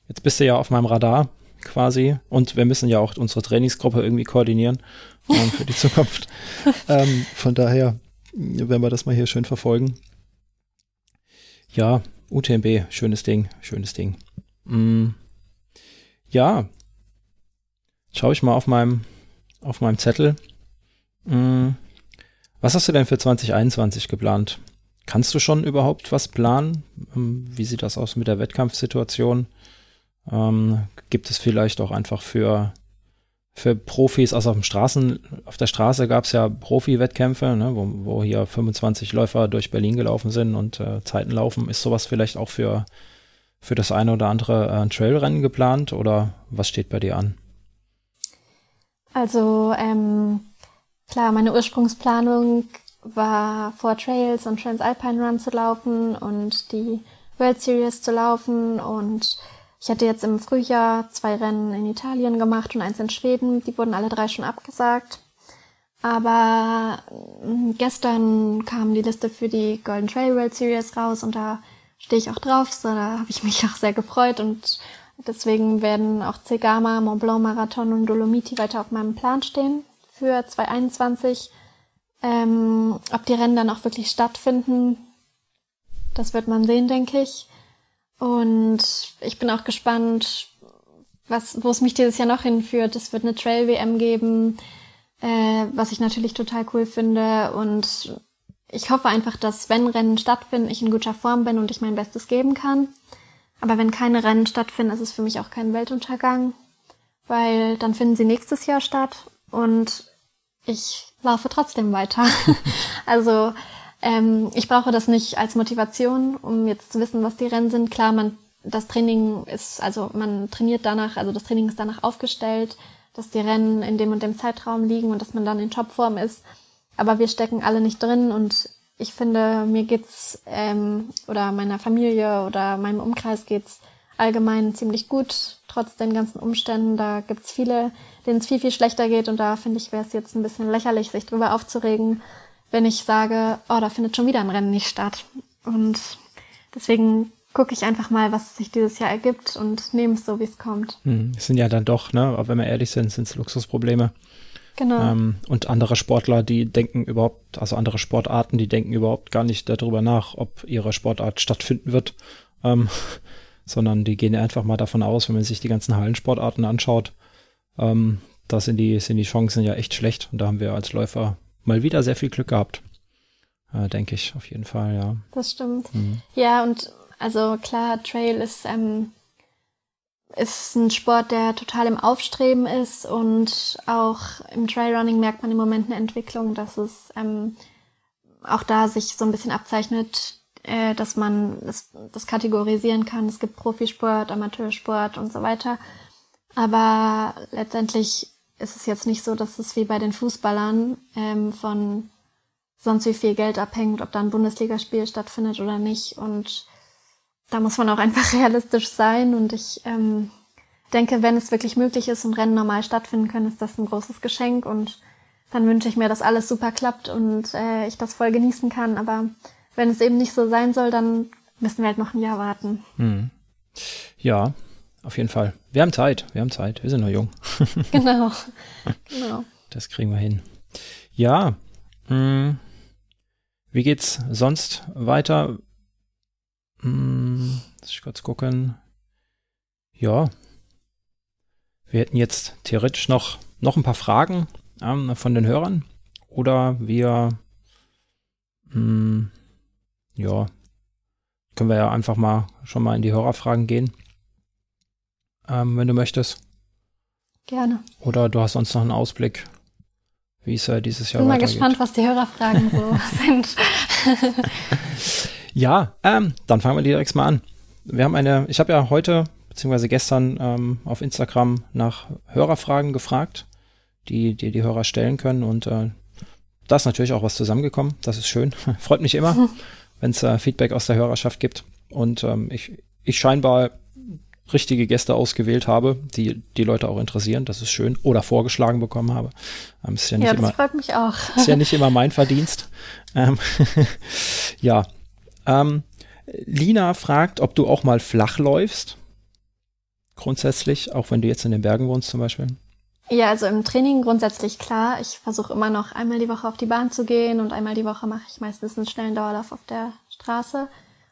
jetzt bist du ja auf meinem Radar quasi und wir müssen ja auch unsere Trainingsgruppe irgendwie koordinieren ähm, für die Zukunft. (laughs) ähm, von daher werden wir das mal hier schön verfolgen. Ja, UTMB, schönes Ding, schönes Ding. Mm, ja, schaue ich mal auf meinem, auf meinem Zettel. Mm, was hast du denn für 2021 geplant? Kannst du schon überhaupt was planen? Ähm, wie sieht das aus mit der Wettkampfsituation? Ähm, gibt es vielleicht auch einfach für, für Profis, also auf dem Straßen, auf der Straße gab es ja Profi-Wettkämpfe, ne, wo, wo hier 25 Läufer durch Berlin gelaufen sind und äh, Zeiten laufen. Ist sowas vielleicht auch für für das eine oder andere äh, Trailrennen geplant oder was steht bei dir an? Also ähm, klar, meine Ursprungsplanung war vor Trails und Transalpine Run zu laufen und die World Series zu laufen und ich hatte jetzt im Frühjahr zwei Rennen in Italien gemacht und eins in Schweden. Die wurden alle drei schon abgesagt. Aber mm, gestern kam die Liste für die Golden Trail World Series raus und da stehe ich auch drauf, so da habe ich mich (laughs) auch sehr gefreut und deswegen werden auch Zegama, Mont Blanc Marathon und Dolomiti weiter auf meinem Plan stehen für 2021. Ähm, ob die Rennen dann auch wirklich stattfinden, das wird man sehen, denke ich. Und ich bin auch gespannt, was, wo es mich dieses Jahr noch hinführt. Es wird eine Trail-WM geben, äh, was ich natürlich total cool finde. Und ich hoffe einfach, dass wenn Rennen stattfinden, ich in guter Form bin und ich mein Bestes geben kann. Aber wenn keine Rennen stattfinden, ist es für mich auch kein Weltuntergang, weil dann finden sie nächstes Jahr statt und ich laufe trotzdem weiter. (laughs) also ähm, ich brauche das nicht als Motivation, um jetzt zu wissen, was die Rennen sind. Klar, man das Training ist, also man trainiert danach, also das Training ist danach aufgestellt, dass die Rennen in dem und dem Zeitraum liegen und dass man dann in Topform ist. Aber wir stecken alle nicht drin und ich finde, mir geht's ähm, oder meiner Familie oder meinem Umkreis geht's allgemein ziemlich gut, trotz den ganzen Umständen. Da gibt's viele, denen es viel, viel schlechter geht und da finde ich, wäre es jetzt ein bisschen lächerlich, sich drüber aufzuregen, wenn ich sage, oh, da findet schon wieder ein Rennen nicht statt. Und deswegen gucke ich einfach mal, was sich dieses Jahr ergibt und nehme es so, wie es kommt. Hm, es sind ja dann doch, ne, auch wenn wir ehrlich sind, sind es Luxusprobleme. Genau. Ähm, und andere Sportler, die denken überhaupt, also andere Sportarten, die denken überhaupt gar nicht darüber nach, ob ihre Sportart stattfinden wird, ähm, (laughs) sondern die gehen einfach mal davon aus, wenn man sich die ganzen Hallensportarten anschaut, ähm, da sind die, sind die Chancen ja echt schlecht. Und da haben wir als Läufer mal wieder sehr viel Glück gehabt. Äh, denke ich, auf jeden Fall, ja. Das stimmt. Mhm. Ja, und also klar, Trail ist, ähm, ist ein Sport, der total im Aufstreben ist und auch im Trailrunning merkt man im Moment eine Entwicklung, dass es ähm, auch da sich so ein bisschen abzeichnet, äh, dass man das, das kategorisieren kann. Es gibt Profisport, Amateursport und so weiter. Aber letztendlich ist es jetzt nicht so, dass es wie bei den Fußballern ähm, von sonst wie viel Geld abhängt, ob da ein Bundesligaspiel stattfindet oder nicht. Und da muss man auch (laughs) einfach realistisch sein. Und ich ähm, denke, wenn es wirklich möglich ist und Rennen normal stattfinden können, ist das ein großes Geschenk. Und dann wünsche ich mir, dass alles super klappt und äh, ich das voll genießen kann. Aber wenn es eben nicht so sein soll, dann müssen wir halt noch ein Jahr warten. Hm. Ja, auf jeden Fall. Wir haben Zeit, wir haben Zeit, wir sind noch jung. (laughs) genau, genau. Das kriegen wir hin. Ja, mh, hm. wie geht's sonst weiter? Hm, lass ich kurz gucken. Ja. Wir hätten jetzt theoretisch noch, noch ein paar Fragen ähm, von den Hörern. Oder wir, hm, ja, können wir ja einfach mal schon mal in die Hörerfragen gehen. Ähm, wenn du möchtest. Gerne. Oder du hast sonst noch einen Ausblick, wie es ja dieses Jahr weitergeht. Ich bin mal gespannt, was die Hörerfragen so (laughs) sind. (laughs) Ja, ähm, dann fangen wir direkt mal an. Wir haben eine, ich habe ja heute beziehungsweise gestern ähm, auf Instagram nach Hörerfragen gefragt, die, die die Hörer stellen können und äh, da ist natürlich auch was zusammengekommen. Das ist schön. (laughs) Freut mich immer, (laughs) wenn es äh, Feedback aus der Hörerschaft gibt und ähm, ich, ich scheinbar richtige Gäste ausgewählt habe, die die Leute auch interessieren. Das ist schön. Oder vorgeschlagen bekommen habe. Ähm, ist ja, nicht ja, das immer, freut mich auch. Ist ja nicht immer mein (laughs) Verdienst. Ähm, ja, ähm, Lina fragt, ob du auch mal flach läufst. Grundsätzlich, auch wenn du jetzt in den Bergen wohnst zum Beispiel. Ja, also im Training grundsätzlich klar. Ich versuche immer noch einmal die Woche auf die Bahn zu gehen und einmal die Woche mache ich meistens einen schnellen Dauerlauf auf der Straße.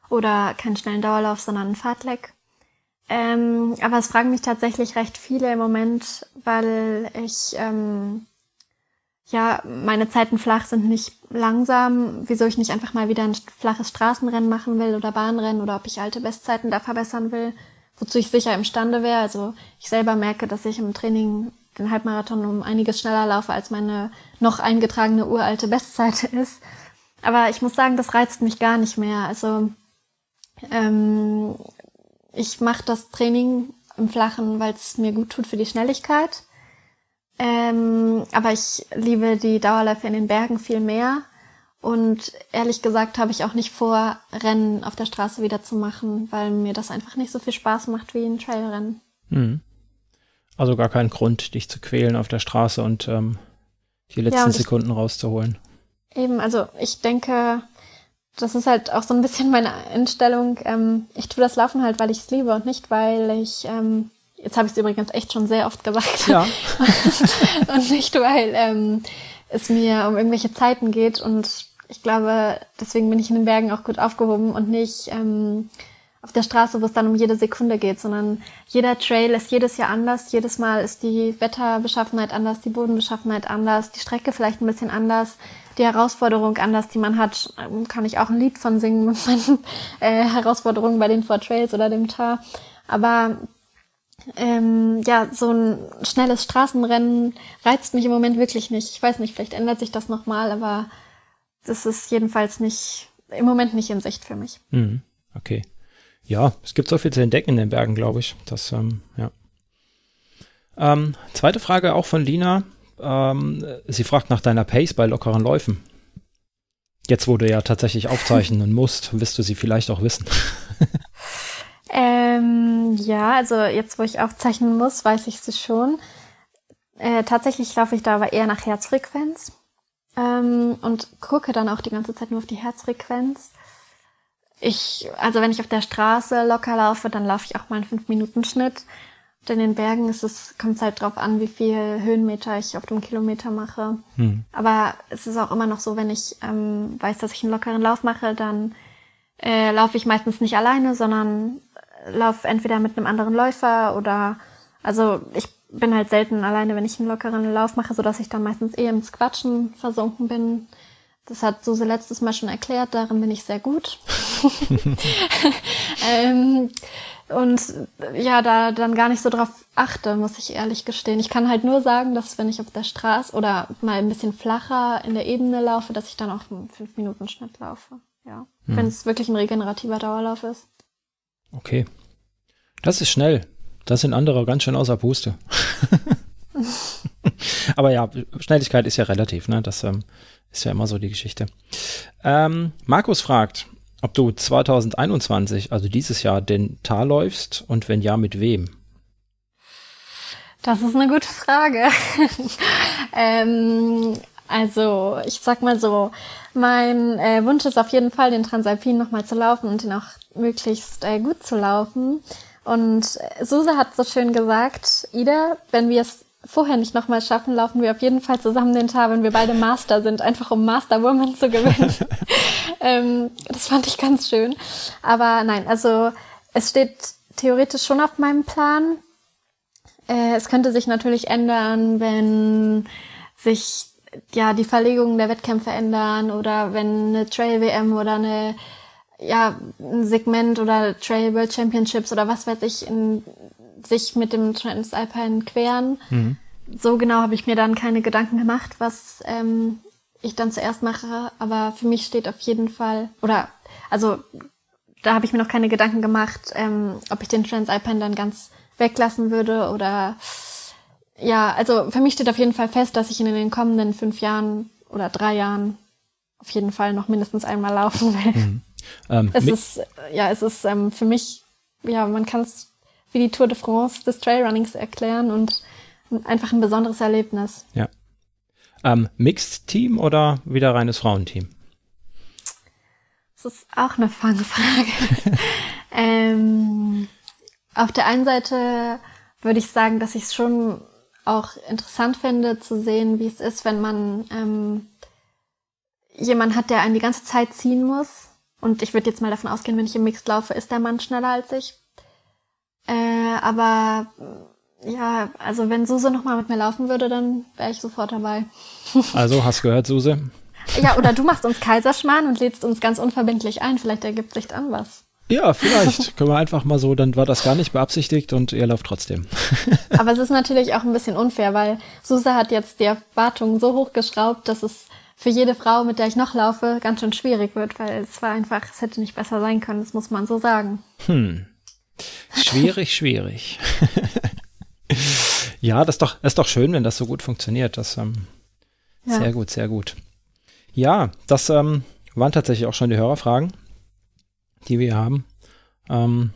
Oder keinen schnellen Dauerlauf, sondern einen Fahrtleck. Ähm, aber es fragen mich tatsächlich recht viele im Moment, weil ich ähm, ja, meine Zeiten flach sind nicht langsam, wieso ich nicht einfach mal wieder ein flaches Straßenrennen machen will oder Bahnrennen oder ob ich alte Bestzeiten da verbessern will, wozu ich sicher imstande wäre. Also ich selber merke, dass ich im Training den Halbmarathon um einiges schneller laufe, als meine noch eingetragene uralte Bestzeit (laughs) ist. Aber ich muss sagen, das reizt mich gar nicht mehr. Also ähm, ich mache das Training im Flachen, weil es mir gut tut für die Schnelligkeit ähm, aber ich liebe die Dauerläufe in den Bergen viel mehr. Und ehrlich gesagt habe ich auch nicht vor, Rennen auf der Straße wieder zu machen, weil mir das einfach nicht so viel Spaß macht wie ein Trailrennen. Mhm. Also gar keinen Grund, dich zu quälen auf der Straße und ähm, die letzten ja, und Sekunden rauszuholen. Eben, also ich denke, das ist halt auch so ein bisschen meine Einstellung. Ähm, ich tue das Laufen halt, weil ich es liebe und nicht, weil ich, ähm, jetzt habe ich es übrigens echt schon sehr oft gesagt, ja. (laughs) und nicht, weil ähm, es mir um irgendwelche Zeiten geht. Und ich glaube, deswegen bin ich in den Bergen auch gut aufgehoben und nicht ähm, auf der Straße, wo es dann um jede Sekunde geht, sondern jeder Trail ist jedes Jahr anders. Jedes Mal ist die Wetterbeschaffenheit anders, die Bodenbeschaffenheit anders, die Strecke vielleicht ein bisschen anders, die Herausforderung anders, die man hat. Ähm, kann ich auch ein Lied von singen mit meinen (laughs) äh, Herausforderungen bei den Four Trails oder dem Tar. Aber ähm, ja, so ein schnelles Straßenrennen reizt mich im Moment wirklich nicht. Ich weiß nicht, vielleicht ändert sich das nochmal, aber das ist jedenfalls nicht, im Moment nicht in Sicht für mich. Mhm. Okay. Ja, es gibt so viel zu entdecken in den Bergen, glaube ich. Das, ähm, ja. Ähm, zweite Frage auch von Lina. Ähm, sie fragt nach deiner Pace bei lockeren Läufen. Jetzt, wo du ja tatsächlich (laughs) aufzeichnen musst, wirst du sie vielleicht auch wissen. (laughs) (laughs) ähm, ja, also jetzt, wo ich aufzeichnen muss, weiß ich sie schon. Äh, tatsächlich laufe ich da aber eher nach Herzfrequenz ähm, und gucke dann auch die ganze Zeit nur auf die Herzfrequenz. Ich, also wenn ich auf der Straße locker laufe, dann laufe ich auch mal einen 5-Minuten-Schnitt. Und in den Bergen ist es, kommt es halt drauf an, wie viel Höhenmeter ich auf dem Kilometer mache. Hm. Aber es ist auch immer noch so, wenn ich ähm, weiß, dass ich einen lockeren Lauf mache, dann äh, laufe ich meistens nicht alleine, sondern laufe entweder mit einem anderen Läufer oder also ich bin halt selten alleine, wenn ich einen lockeren Lauf mache, so dass ich dann meistens eh ins Quatschen versunken bin. Das hat Suse letztes Mal schon erklärt, darin bin ich sehr gut. (laughs) ähm, und ja, da dann gar nicht so drauf achte, muss ich ehrlich gestehen. Ich kann halt nur sagen, dass wenn ich auf der Straße oder mal ein bisschen flacher in der Ebene laufe, dass ich dann auch einen 5-Minuten-Schnitt laufe. Ja. Hm. Wenn es wirklich ein regenerativer Dauerlauf ist. Okay. Das ist schnell. Das sind andere ganz schön außer Puste. (laughs) Aber ja, Schnelligkeit ist ja relativ, ne? Das ähm, ist ja immer so die Geschichte. Ähm, Markus fragt, ob du 2021, also dieses Jahr, den Tal läufst und wenn ja, mit wem? Das ist eine gute Frage. (laughs) ähm, also, ich sag mal so, mein äh, Wunsch ist auf jeden Fall, den Transalpin nochmal zu laufen und den auch möglichst äh, gut zu laufen. Und äh, Suse hat so schön gesagt, Ida, wenn wir es vorher nicht nochmal schaffen, laufen wir auf jeden Fall zusammen den Tag, wenn wir beide Master sind, einfach um Master Woman zu gewinnen. (laughs) ähm, das fand ich ganz schön. Aber nein, also es steht theoretisch schon auf meinem Plan. Äh, es könnte sich natürlich ändern, wenn sich ja die Verlegungen der Wettkämpfe ändern oder wenn eine Trail WM oder eine ja, ein Segment oder Trail World Championships oder was weiß ich in, sich mit dem Transalpine queren. Mhm. So genau habe ich mir dann keine Gedanken gemacht, was ähm, ich dann zuerst mache. Aber für mich steht auf jeden Fall, oder also da habe ich mir noch keine Gedanken gemacht, ähm, ob ich den Transalpine dann ganz weglassen würde oder ja, also für mich steht auf jeden Fall fest, dass ich in den kommenden fünf Jahren oder drei Jahren auf jeden Fall noch mindestens einmal laufen will. Mhm. Ähm, es ist, ja, es ist ähm, für mich, ja, man kann es wie die Tour de France des Trailrunnings erklären und einfach ein besonderes Erlebnis. Ja. Ähm, Mixed Team oder wieder reines Frauenteam? Das ist auch eine Fangfrage. (laughs) ähm, auf der einen Seite würde ich sagen, dass ich es schon auch interessant finde zu sehen, wie es ist, wenn man ähm, jemand hat, der einen die ganze Zeit ziehen muss und ich würde jetzt mal davon ausgehen, wenn ich im Mixed laufe, ist der Mann schneller als ich. Äh, aber ja, also wenn Suse nochmal mit mir laufen würde, dann wäre ich sofort dabei. (laughs) Also, hast gehört, Suse? Ja, oder du machst uns Kaiserschmarrn und lädst uns ganz unverbindlich ein. Vielleicht ergibt sich dann was. Ja, vielleicht. (laughs) Können wir einfach mal so, dann war das gar nicht beabsichtigt und ihr lauft trotzdem. (laughs) Aber es ist natürlich auch ein bisschen unfair, weil Suse hat jetzt die Erwartungen so hochgeschraubt, dass es für jede Frau, mit der ich noch laufe, ganz schön schwierig wird, weil es war einfach, es hätte nicht besser sein können, das muss man so sagen. Hm. Schwierig, schwierig. (laughs) ja, das ist, doch, das ist doch schön, wenn das so gut funktioniert. Das, ähm, ja. Sehr gut, sehr gut. Ja, das ähm, waren tatsächlich auch schon die Hörerfragen, die wir haben. Ähm,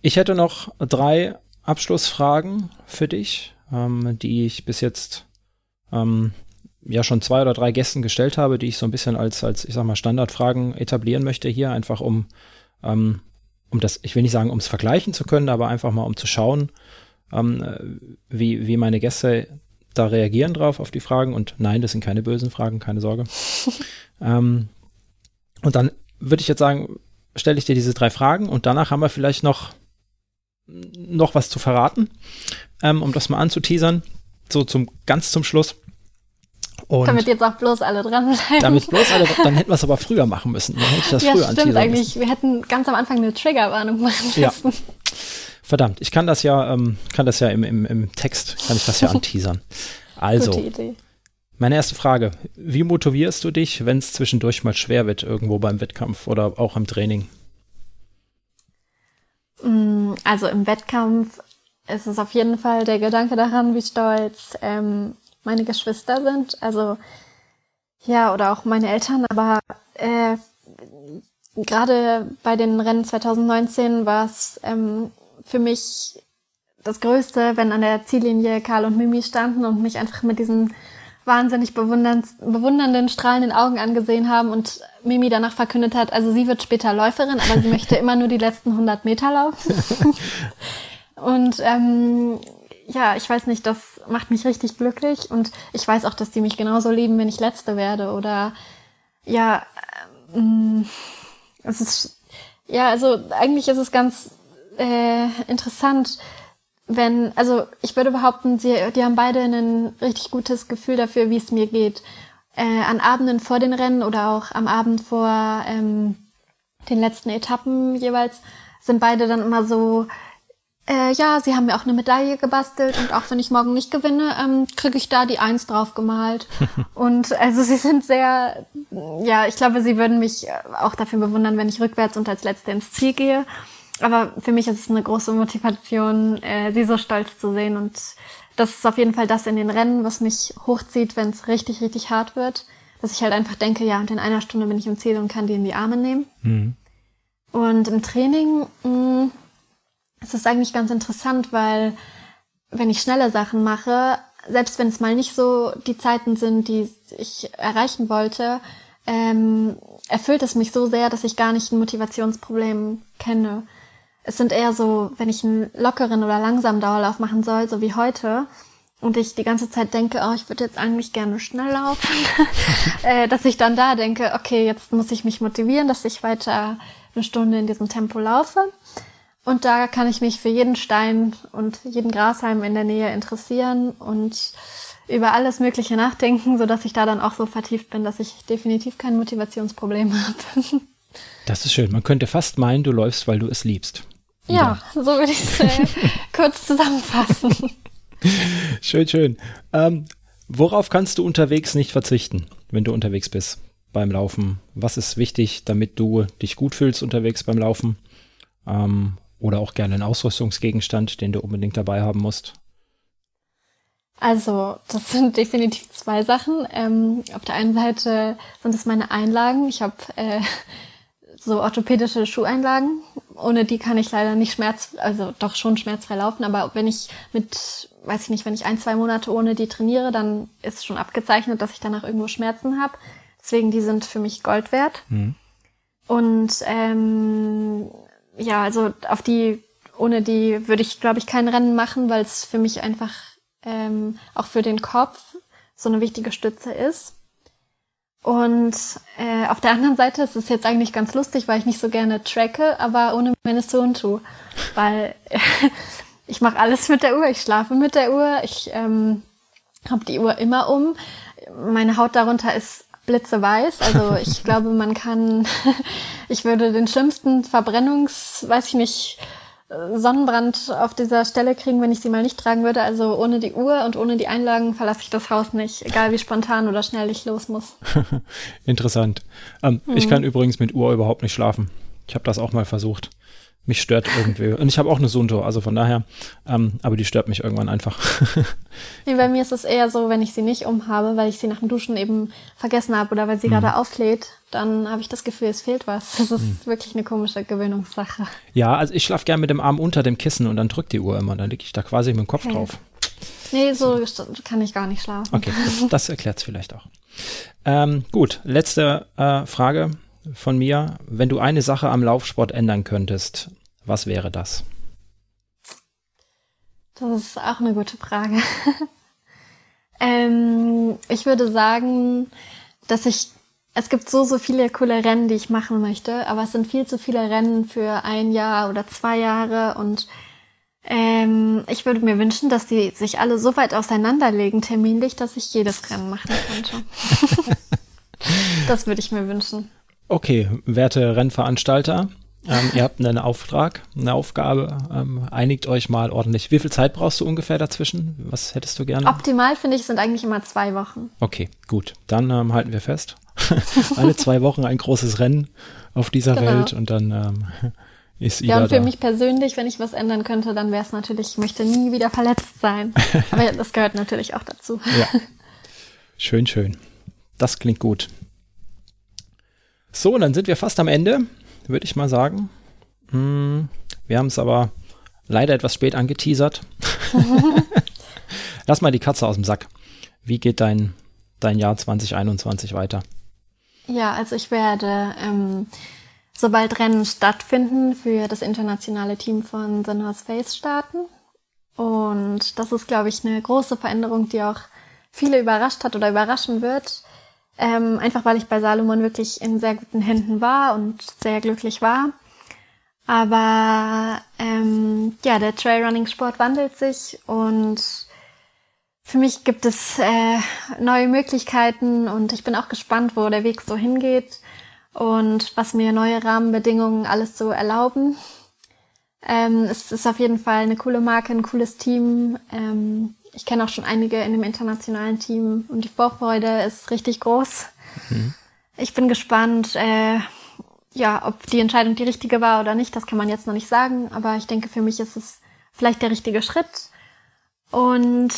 ich hätte noch drei Abschlussfragen für dich, ähm, die ich bis jetzt ähm, ja schon zwei oder drei Gästen gestellt habe, die ich so ein bisschen als, als ich sag mal, Standardfragen etablieren möchte hier, einfach um, ähm, um das, ich will nicht sagen, um es vergleichen zu können, aber einfach mal um zu schauen, ähm, wie, wie meine Gäste da reagieren drauf auf die Fragen. Und nein, das sind keine bösen Fragen, keine Sorge. (laughs) ähm, und dann würde ich jetzt sagen, stelle ich dir diese drei Fragen und danach haben wir vielleicht noch, noch was zu verraten, ähm, um das mal anzuteasern. So zum ganz zum Schluss. Und damit jetzt auch bloß alle dranbleiben. Damit bloß alle, dann hätten wir es aber früher machen müssen. Dann hätte ich das ja, früher stimmt eigentlich. Müssen. Wir hätten ganz am Anfang eine Triggerwarnung machen müssen. Ja. Verdammt, ich kann das ja, ähm, kann das ja im, im, im Text, kann ich das ja (laughs) anteasern. Also, meine erste Frage, wie motivierst du dich, wenn es zwischendurch mal schwer wird, irgendwo beim Wettkampf oder auch im Training? Mm, also im Wettkampf ist es auf jeden Fall der Gedanke daran, wie stolz ähm, meine Geschwister sind. Also ja, oder auch meine Eltern, aber äh, gerade bei den Rennen 2019 war es ähm, für mich das Größte, wenn an der Ziellinie Karl und Mimi standen und mich einfach mit diesen wahnsinnig bewundernden, strahlenden Augen angesehen haben und Mimi danach verkündet hat, also sie wird später Läuferin, aber sie möchte immer nur die letzten 100 Meter laufen. (laughs) und ähm, ja, ich weiß nicht, das macht mich richtig glücklich und ich weiß auch, dass die mich genauso lieben, wenn ich Letzte werde oder ja, ähm, es ist ja, also eigentlich ist es ganz äh, interessant, wenn, also ich würde behaupten, sie, die haben beide ein richtig gutes Gefühl dafür, wie es mir geht. Äh, an Abenden vor den Rennen oder auch am Abend vor ähm, den letzten Etappen jeweils sind beide dann immer so, äh, ja, sie haben mir auch eine Medaille gebastelt und auch wenn ich morgen nicht gewinne, ähm, kriege ich da die Eins drauf gemalt. (laughs) und also sie sind sehr, ja, ich glaube, sie würden mich auch dafür bewundern, wenn ich rückwärts und als Letzte ins Ziel gehe. Aber für mich ist es eine große Motivation, äh, sie so stolz zu sehen. Und das ist auf jeden Fall das in den Rennen, was mich hochzieht, wenn es richtig, richtig hart wird. Dass ich halt einfach denke, ja, und in einer Stunde bin ich im Ziel und kann die in die Arme nehmen. Mhm. Und im Training mh, mm, ist es eigentlich ganz interessant, weil wenn ich schnelle Sachen mache, selbst wenn es mal nicht so die Zeiten sind, die ich erreichen wollte, ähm, erfüllt es mich so sehr, dass ich gar nicht ein Motivationsproblem kenne. Es sind eher so, wenn ich einen lockeren oder langsamen Dauerlauf machen soll, so wie heute, und ich die ganze Zeit denke, oh, ich würde jetzt eigentlich gerne schnell laufen, (laughs) äh, dass ich dann da denke, okay, jetzt muss ich mich motivieren, dass ich weiter eine Stunde in diesem Tempo laufe. Und da kann ich mich für jeden Stein und jeden Grashalm in der Nähe interessieren und über alles Mögliche nachdenken, so dass ich da dann auch so vertieft bin, dass ich definitiv kein Motivationsproblem (laughs) habe. Das ist schön. Man könnte fast meinen, du läufst, weil du es liebst. Ja, so würde ich es äh, (laughs) kurz zusammenfassen. Schön, schön. Ähm, worauf kannst du unterwegs nicht verzichten, wenn du unterwegs bist beim Laufen? Was ist wichtig, damit du dich gut fühlst unterwegs beim Laufen? Ähm, oder auch gerne einen Ausrüstungsgegenstand, den du unbedingt dabei haben musst? Also, das sind definitiv zwei Sachen. Ähm, auf der einen Seite sind es meine Einlagen. Ich habe äh, so orthopädische Schuheinlagen. Ohne die kann ich leider nicht schmerz, also doch schon schmerzfrei laufen, aber wenn ich mit, weiß ich nicht, wenn ich ein, zwei Monate ohne die trainiere, dann ist schon abgezeichnet, dass ich danach irgendwo Schmerzen habe. Deswegen, die sind für mich Gold wert. Mhm. Und ähm, ja, also auf die, ohne die würde ich, glaube ich, kein Rennen machen, weil es für mich einfach ähm, auch für den Kopf so eine wichtige Stütze ist. Und äh, auf der anderen Seite ist es jetzt eigentlich ganz lustig, weil ich nicht so gerne tracke, aber ohne meine Sohn tue. Weil (laughs) ich mache alles mit der Uhr, ich schlafe mit der Uhr, ich ähm, habe die Uhr immer um. Meine Haut darunter ist blitzeweiß. Also (laughs) ich glaube, man kann, (laughs) ich würde den schlimmsten Verbrennungs, weiß ich nicht, Sonnenbrand auf dieser Stelle kriegen, wenn ich sie mal nicht tragen würde. Also ohne die Uhr und ohne die Einlagen verlasse ich das Haus nicht, egal wie spontan oder schnell ich los muss. (laughs) Interessant. Ähm, hm. Ich kann übrigens mit Uhr überhaupt nicht schlafen. Ich habe das auch mal versucht mich stört irgendwie. Und ich habe auch eine Sunto, also von daher, ähm, aber die stört mich irgendwann einfach. (laughs) nee, bei mir ist es eher so, wenn ich sie nicht umhabe, weil ich sie nach dem Duschen eben vergessen habe oder weil sie mhm. gerade auflädt, dann habe ich das Gefühl, es fehlt was. Das ist mhm. wirklich eine komische Gewöhnungssache. Ja, also ich schlafe gerne mit dem Arm unter dem Kissen und dann drückt die Uhr immer, dann liege ich da quasi mit dem Kopf okay. drauf. Nee, so kann ich gar nicht schlafen. Okay, das erklärt es vielleicht auch. Ähm, gut, letzte äh, Frage von mir. Wenn du eine Sache am Laufsport ändern könntest, was wäre das? Das ist auch eine gute Frage. (laughs) ähm, ich würde sagen, dass ich, es gibt so, so viele coole Rennen, die ich machen möchte, aber es sind viel zu viele Rennen für ein Jahr oder zwei Jahre und ähm, ich würde mir wünschen, dass die sich alle so weit auseinanderlegen terminlich, dass ich jedes Rennen machen könnte. (laughs) das würde ich mir wünschen. Okay, werte Rennveranstalter, ähm, ihr habt einen Auftrag, eine Aufgabe. Ähm, einigt euch mal ordentlich. Wie viel Zeit brauchst du ungefähr dazwischen? Was hättest du gerne? Optimal finde ich sind eigentlich immer zwei Wochen. Okay, gut. Dann ähm, halten wir fest. (laughs) Alle zwei Wochen ein großes Rennen auf dieser genau. Welt und dann ähm, (laughs) ist Ida Ja, und für da. mich persönlich, wenn ich was ändern könnte, dann wäre es natürlich, ich möchte nie wieder verletzt sein. (laughs) Aber das gehört natürlich auch dazu. Ja. Schön, schön. Das klingt gut. So, dann sind wir fast am Ende würde ich mal sagen. Hm, wir haben es aber leider etwas spät angeteasert. (laughs) Lass mal die Katze aus dem Sack. Wie geht dein, dein Jahr 2021 weiter? Ja, also ich werde, ähm, sobald Rennen stattfinden, für das internationale Team von North Face starten. Und das ist, glaube ich, eine große Veränderung, die auch viele überrascht hat oder überraschen wird. Ähm, einfach weil ich bei Salomon wirklich in sehr guten Händen war und sehr glücklich war. Aber ähm, ja, der Trailrunning-Sport wandelt sich und für mich gibt es äh, neue Möglichkeiten und ich bin auch gespannt, wo der Weg so hingeht und was mir neue Rahmenbedingungen alles so erlauben. Ähm, es ist auf jeden Fall eine coole Marke, ein cooles Team. Ähm, ich kenne auch schon einige in dem internationalen Team und die Vorfreude ist richtig groß. Mhm. Ich bin gespannt, äh, ja, ob die Entscheidung die richtige war oder nicht, das kann man jetzt noch nicht sagen, aber ich denke, für mich ist es vielleicht der richtige Schritt. Und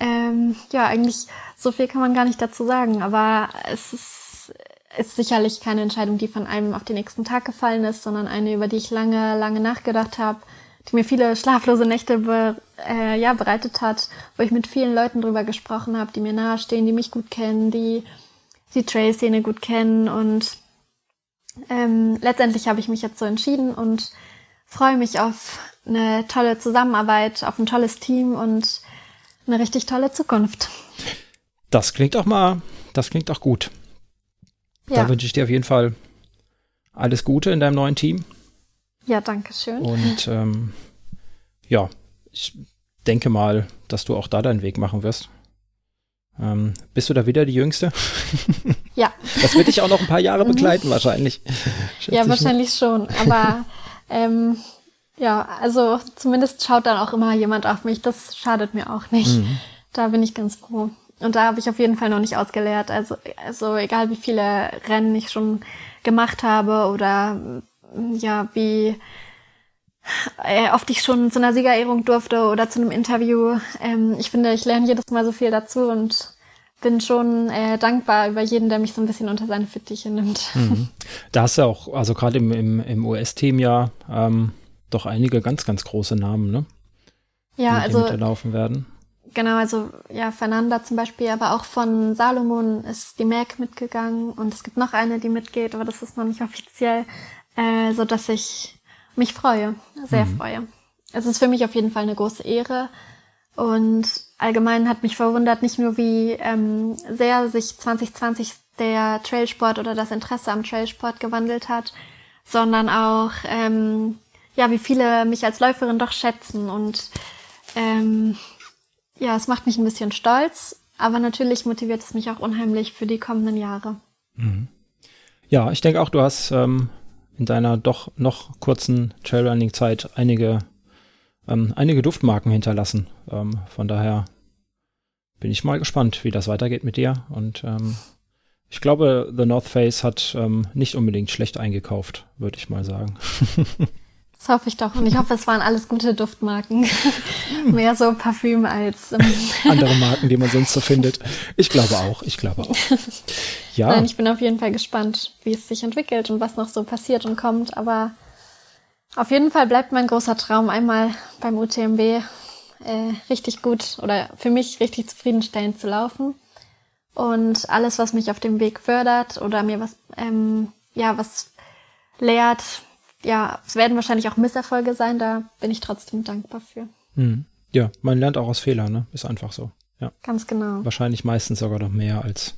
ähm, ja, eigentlich so viel kann man gar nicht dazu sagen, aber es ist, ist sicherlich keine Entscheidung, die von einem auf den nächsten Tag gefallen ist, sondern eine, über die ich lange, lange nachgedacht habe die mir viele schlaflose Nächte be, äh, ja, bereitet hat, wo ich mit vielen Leuten drüber gesprochen habe, die mir nahestehen, die mich gut kennen, die die Trail-Szene gut kennen und ähm, letztendlich habe ich mich jetzt so entschieden und freue mich auf eine tolle Zusammenarbeit, auf ein tolles Team und eine richtig tolle Zukunft. Das klingt auch mal, das klingt auch gut. Ja. Da wünsche ich dir auf jeden Fall alles Gute in deinem neuen Team. Ja, danke schön. Und ähm, ja, ich denke mal, dass du auch da deinen Weg machen wirst. Ähm, bist du da wieder die Jüngste? (laughs) Ja. Das wird dich auch noch ein paar Jahre begleiten, wahrscheinlich. (laughs) Ja, wahrscheinlich schon. Aber ähm, ja, also zumindest schaut dann auch immer jemand auf mich. Das schadet mir auch nicht. Mhm. Da bin ich ganz froh. Und da habe ich auf jeden Fall noch nicht ausgeleert. Also, also egal wie viele Rennen ich schon gemacht habe oder ja, wie äh, oft ich schon zu einer Siegerehrung durfte oder zu einem Interview. Ähm, ich finde, ich lerne jedes Mal so viel dazu und bin schon äh, dankbar über jeden, der mich so ein bisschen unter seine Fittiche nimmt. Mhm. (laughs) Da hast du auch, also gerade im, im, im US-Team ja ähm, doch einige ganz, ganz große Namen, ne? Ja, die also. Mitlaufen werden. Genau, also ja, Fernanda zum Beispiel, aber auch von Salomon ist die Mac mitgegangen und es gibt noch eine, die mitgeht, aber das ist noch nicht offiziell äh, so dass ich mich freue, sehr mhm. freue. Es ist für mich auf jeden Fall eine große Ehre und allgemein hat mich verwundert, nicht nur wie ähm, sehr sich 2020 der Trailsport oder das Interesse am Trailsport gewandelt hat, sondern auch ähm, ja, wie viele mich als Läuferin doch schätzen und ähm, ja, es macht mich ein bisschen stolz, aber natürlich motiviert es mich auch unheimlich für die kommenden Jahre. Mhm. Ja, ich denke auch, du hast ähm, in deiner doch noch kurzen Trailrunning-Zeit einige, ähm, einige Duftmarken hinterlassen. Ähm, von daher bin ich mal gespannt, wie das weitergeht mit dir. Und ähm, ich glaube, The North Face hat ähm, nicht unbedingt schlecht eingekauft, würde ich mal sagen. (laughs) Das hoffe ich doch. Und ich hoffe, es waren alles gute Duftmarken. Mehr so Parfüm als ähm andere Marken, die man sonst so findet. Ich glaube auch. Ich glaube auch. Ja. Nein, ich bin auf jeden Fall gespannt, wie es sich entwickelt und was noch so passiert und kommt. Aber auf jeden Fall bleibt mein großer Traum, einmal beim UTMB äh, richtig gut oder für mich richtig zufriedenstellend zu laufen. Und alles, was mich auf dem Weg fördert oder mir was, ähm, ja, was lehrt, ja, es werden wahrscheinlich auch Misserfolge sein, da bin ich trotzdem dankbar für. Mhm. Ja, man lernt auch aus Fehlern, ne? Ist einfach so. Ja. Ganz genau. Wahrscheinlich meistens sogar noch mehr als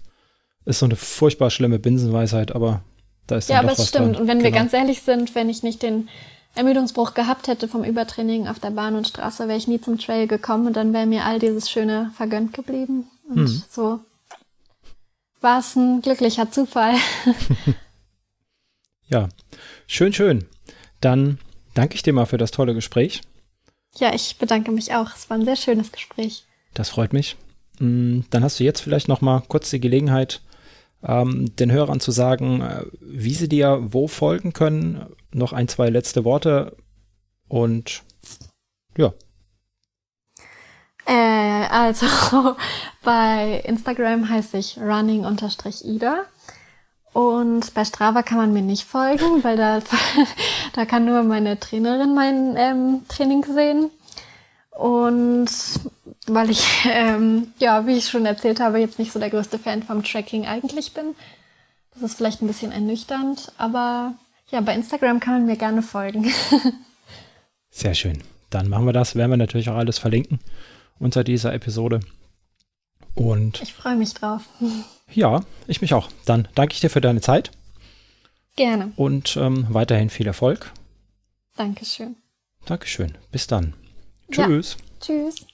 ist so eine furchtbar schlimme Binsenweisheit, aber da ist dann Ja, doch aber es stimmt. dran. Und wenn wir Genau. ganz ehrlich sind, wenn ich nicht den Ermüdungsbruch gehabt hätte vom Übertraining auf der Bahn und Straße, wäre ich nie zum Trail gekommen und dann wäre mir all dieses Schöne vergönnt geblieben. Und Mhm. so war es ein glücklicher Zufall. (laughs) (laughs) Ja, schön, schön. Dann danke ich dir mal für das tolle Gespräch. Ja, ich bedanke mich auch. Es war ein sehr schönes Gespräch. Das freut mich. Mm, Dann hast du jetzt vielleicht noch mal kurz die Gelegenheit, ähm, den Hörern zu sagen, äh, wie sie dir wo folgen können. Noch ein, zwei letzte Worte und ja, Äh, also (laughs) bei Instagram heiße ich running-ida. Und bei Strava kann man mir nicht folgen, weil da, (laughs) da kann nur meine Trainerin mein ähm, Training sehen. Und weil ich, (laughs) ähm, ja, wie ich schon erzählt habe, jetzt nicht so der größte Fan vom Tracking eigentlich bin. Das ist vielleicht ein bisschen ernüchternd, aber ja, bei Instagram kann man mir gerne folgen. (laughs) sehr schön. Dann machen wir das. Werden wir natürlich auch alles verlinken unter dieser Episode. Und Ich freue mich drauf. Ja, ich mich auch. Dann danke ich dir für deine Zeit Gerne. und ähm, weiterhin viel Erfolg. Dankeschön. Dankeschön. Bis dann. Ja. Tschüss. Tschüss.